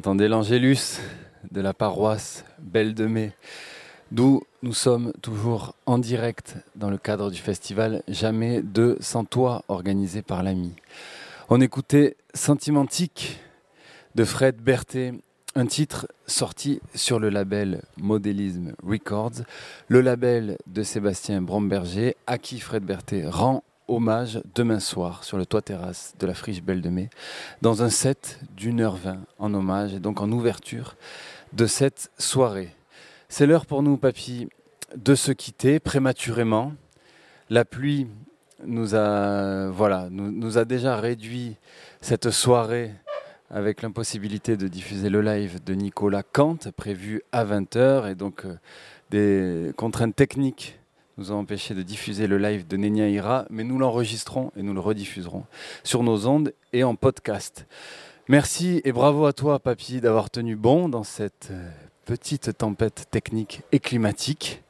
On entendait l'Angélus de la paroisse Belle de Mai, d'où nous sommes toujours en direct dans le cadre du festival Jamais de sans toi organisé par l'ami. On écoutait Sentimentique de Fred Berthet, un titre sorti sur le label Modélisme Records, le label de Sébastien Bromberger, à qui Fred Berthet rend hommage demain soir sur le toit terrasse de la Friche Belle de Mai, dans un set d'une heure vingt en hommage et donc en ouverture de cette soirée. C'est l'heure pour nous, papy, de se quitter prématurément. La pluie nous a, voilà, nous, a déjà réduit cette soirée avec l'impossibilité de diffuser le live de Nicolas Kant prévu à 20h et donc euh, des contraintes techniques nous ont empêché de diffuser le live de Nenia Ira, mais nous l'enregistrons et nous le rediffuserons sur nos ondes et en podcast. Merci et bravo à toi, Papy, d'avoir tenu bon dans cette euh, petite tempête technique et climatique.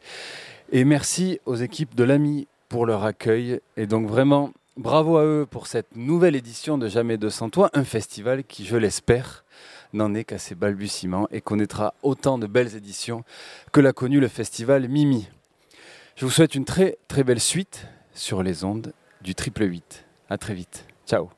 Et merci aux équipes de l'AMI pour leur accueil. Et donc vraiment, bravo à eux pour cette nouvelle édition de Jamais 200 Toi, un festival qui, je l'espère, n'en est qu'à ses balbutiements et connaîtra autant de belles éditions que l'a connu le festival Mimi. Je vous souhaite une très très belle suite sur les ondes du triple 8. À très vite. Ciao.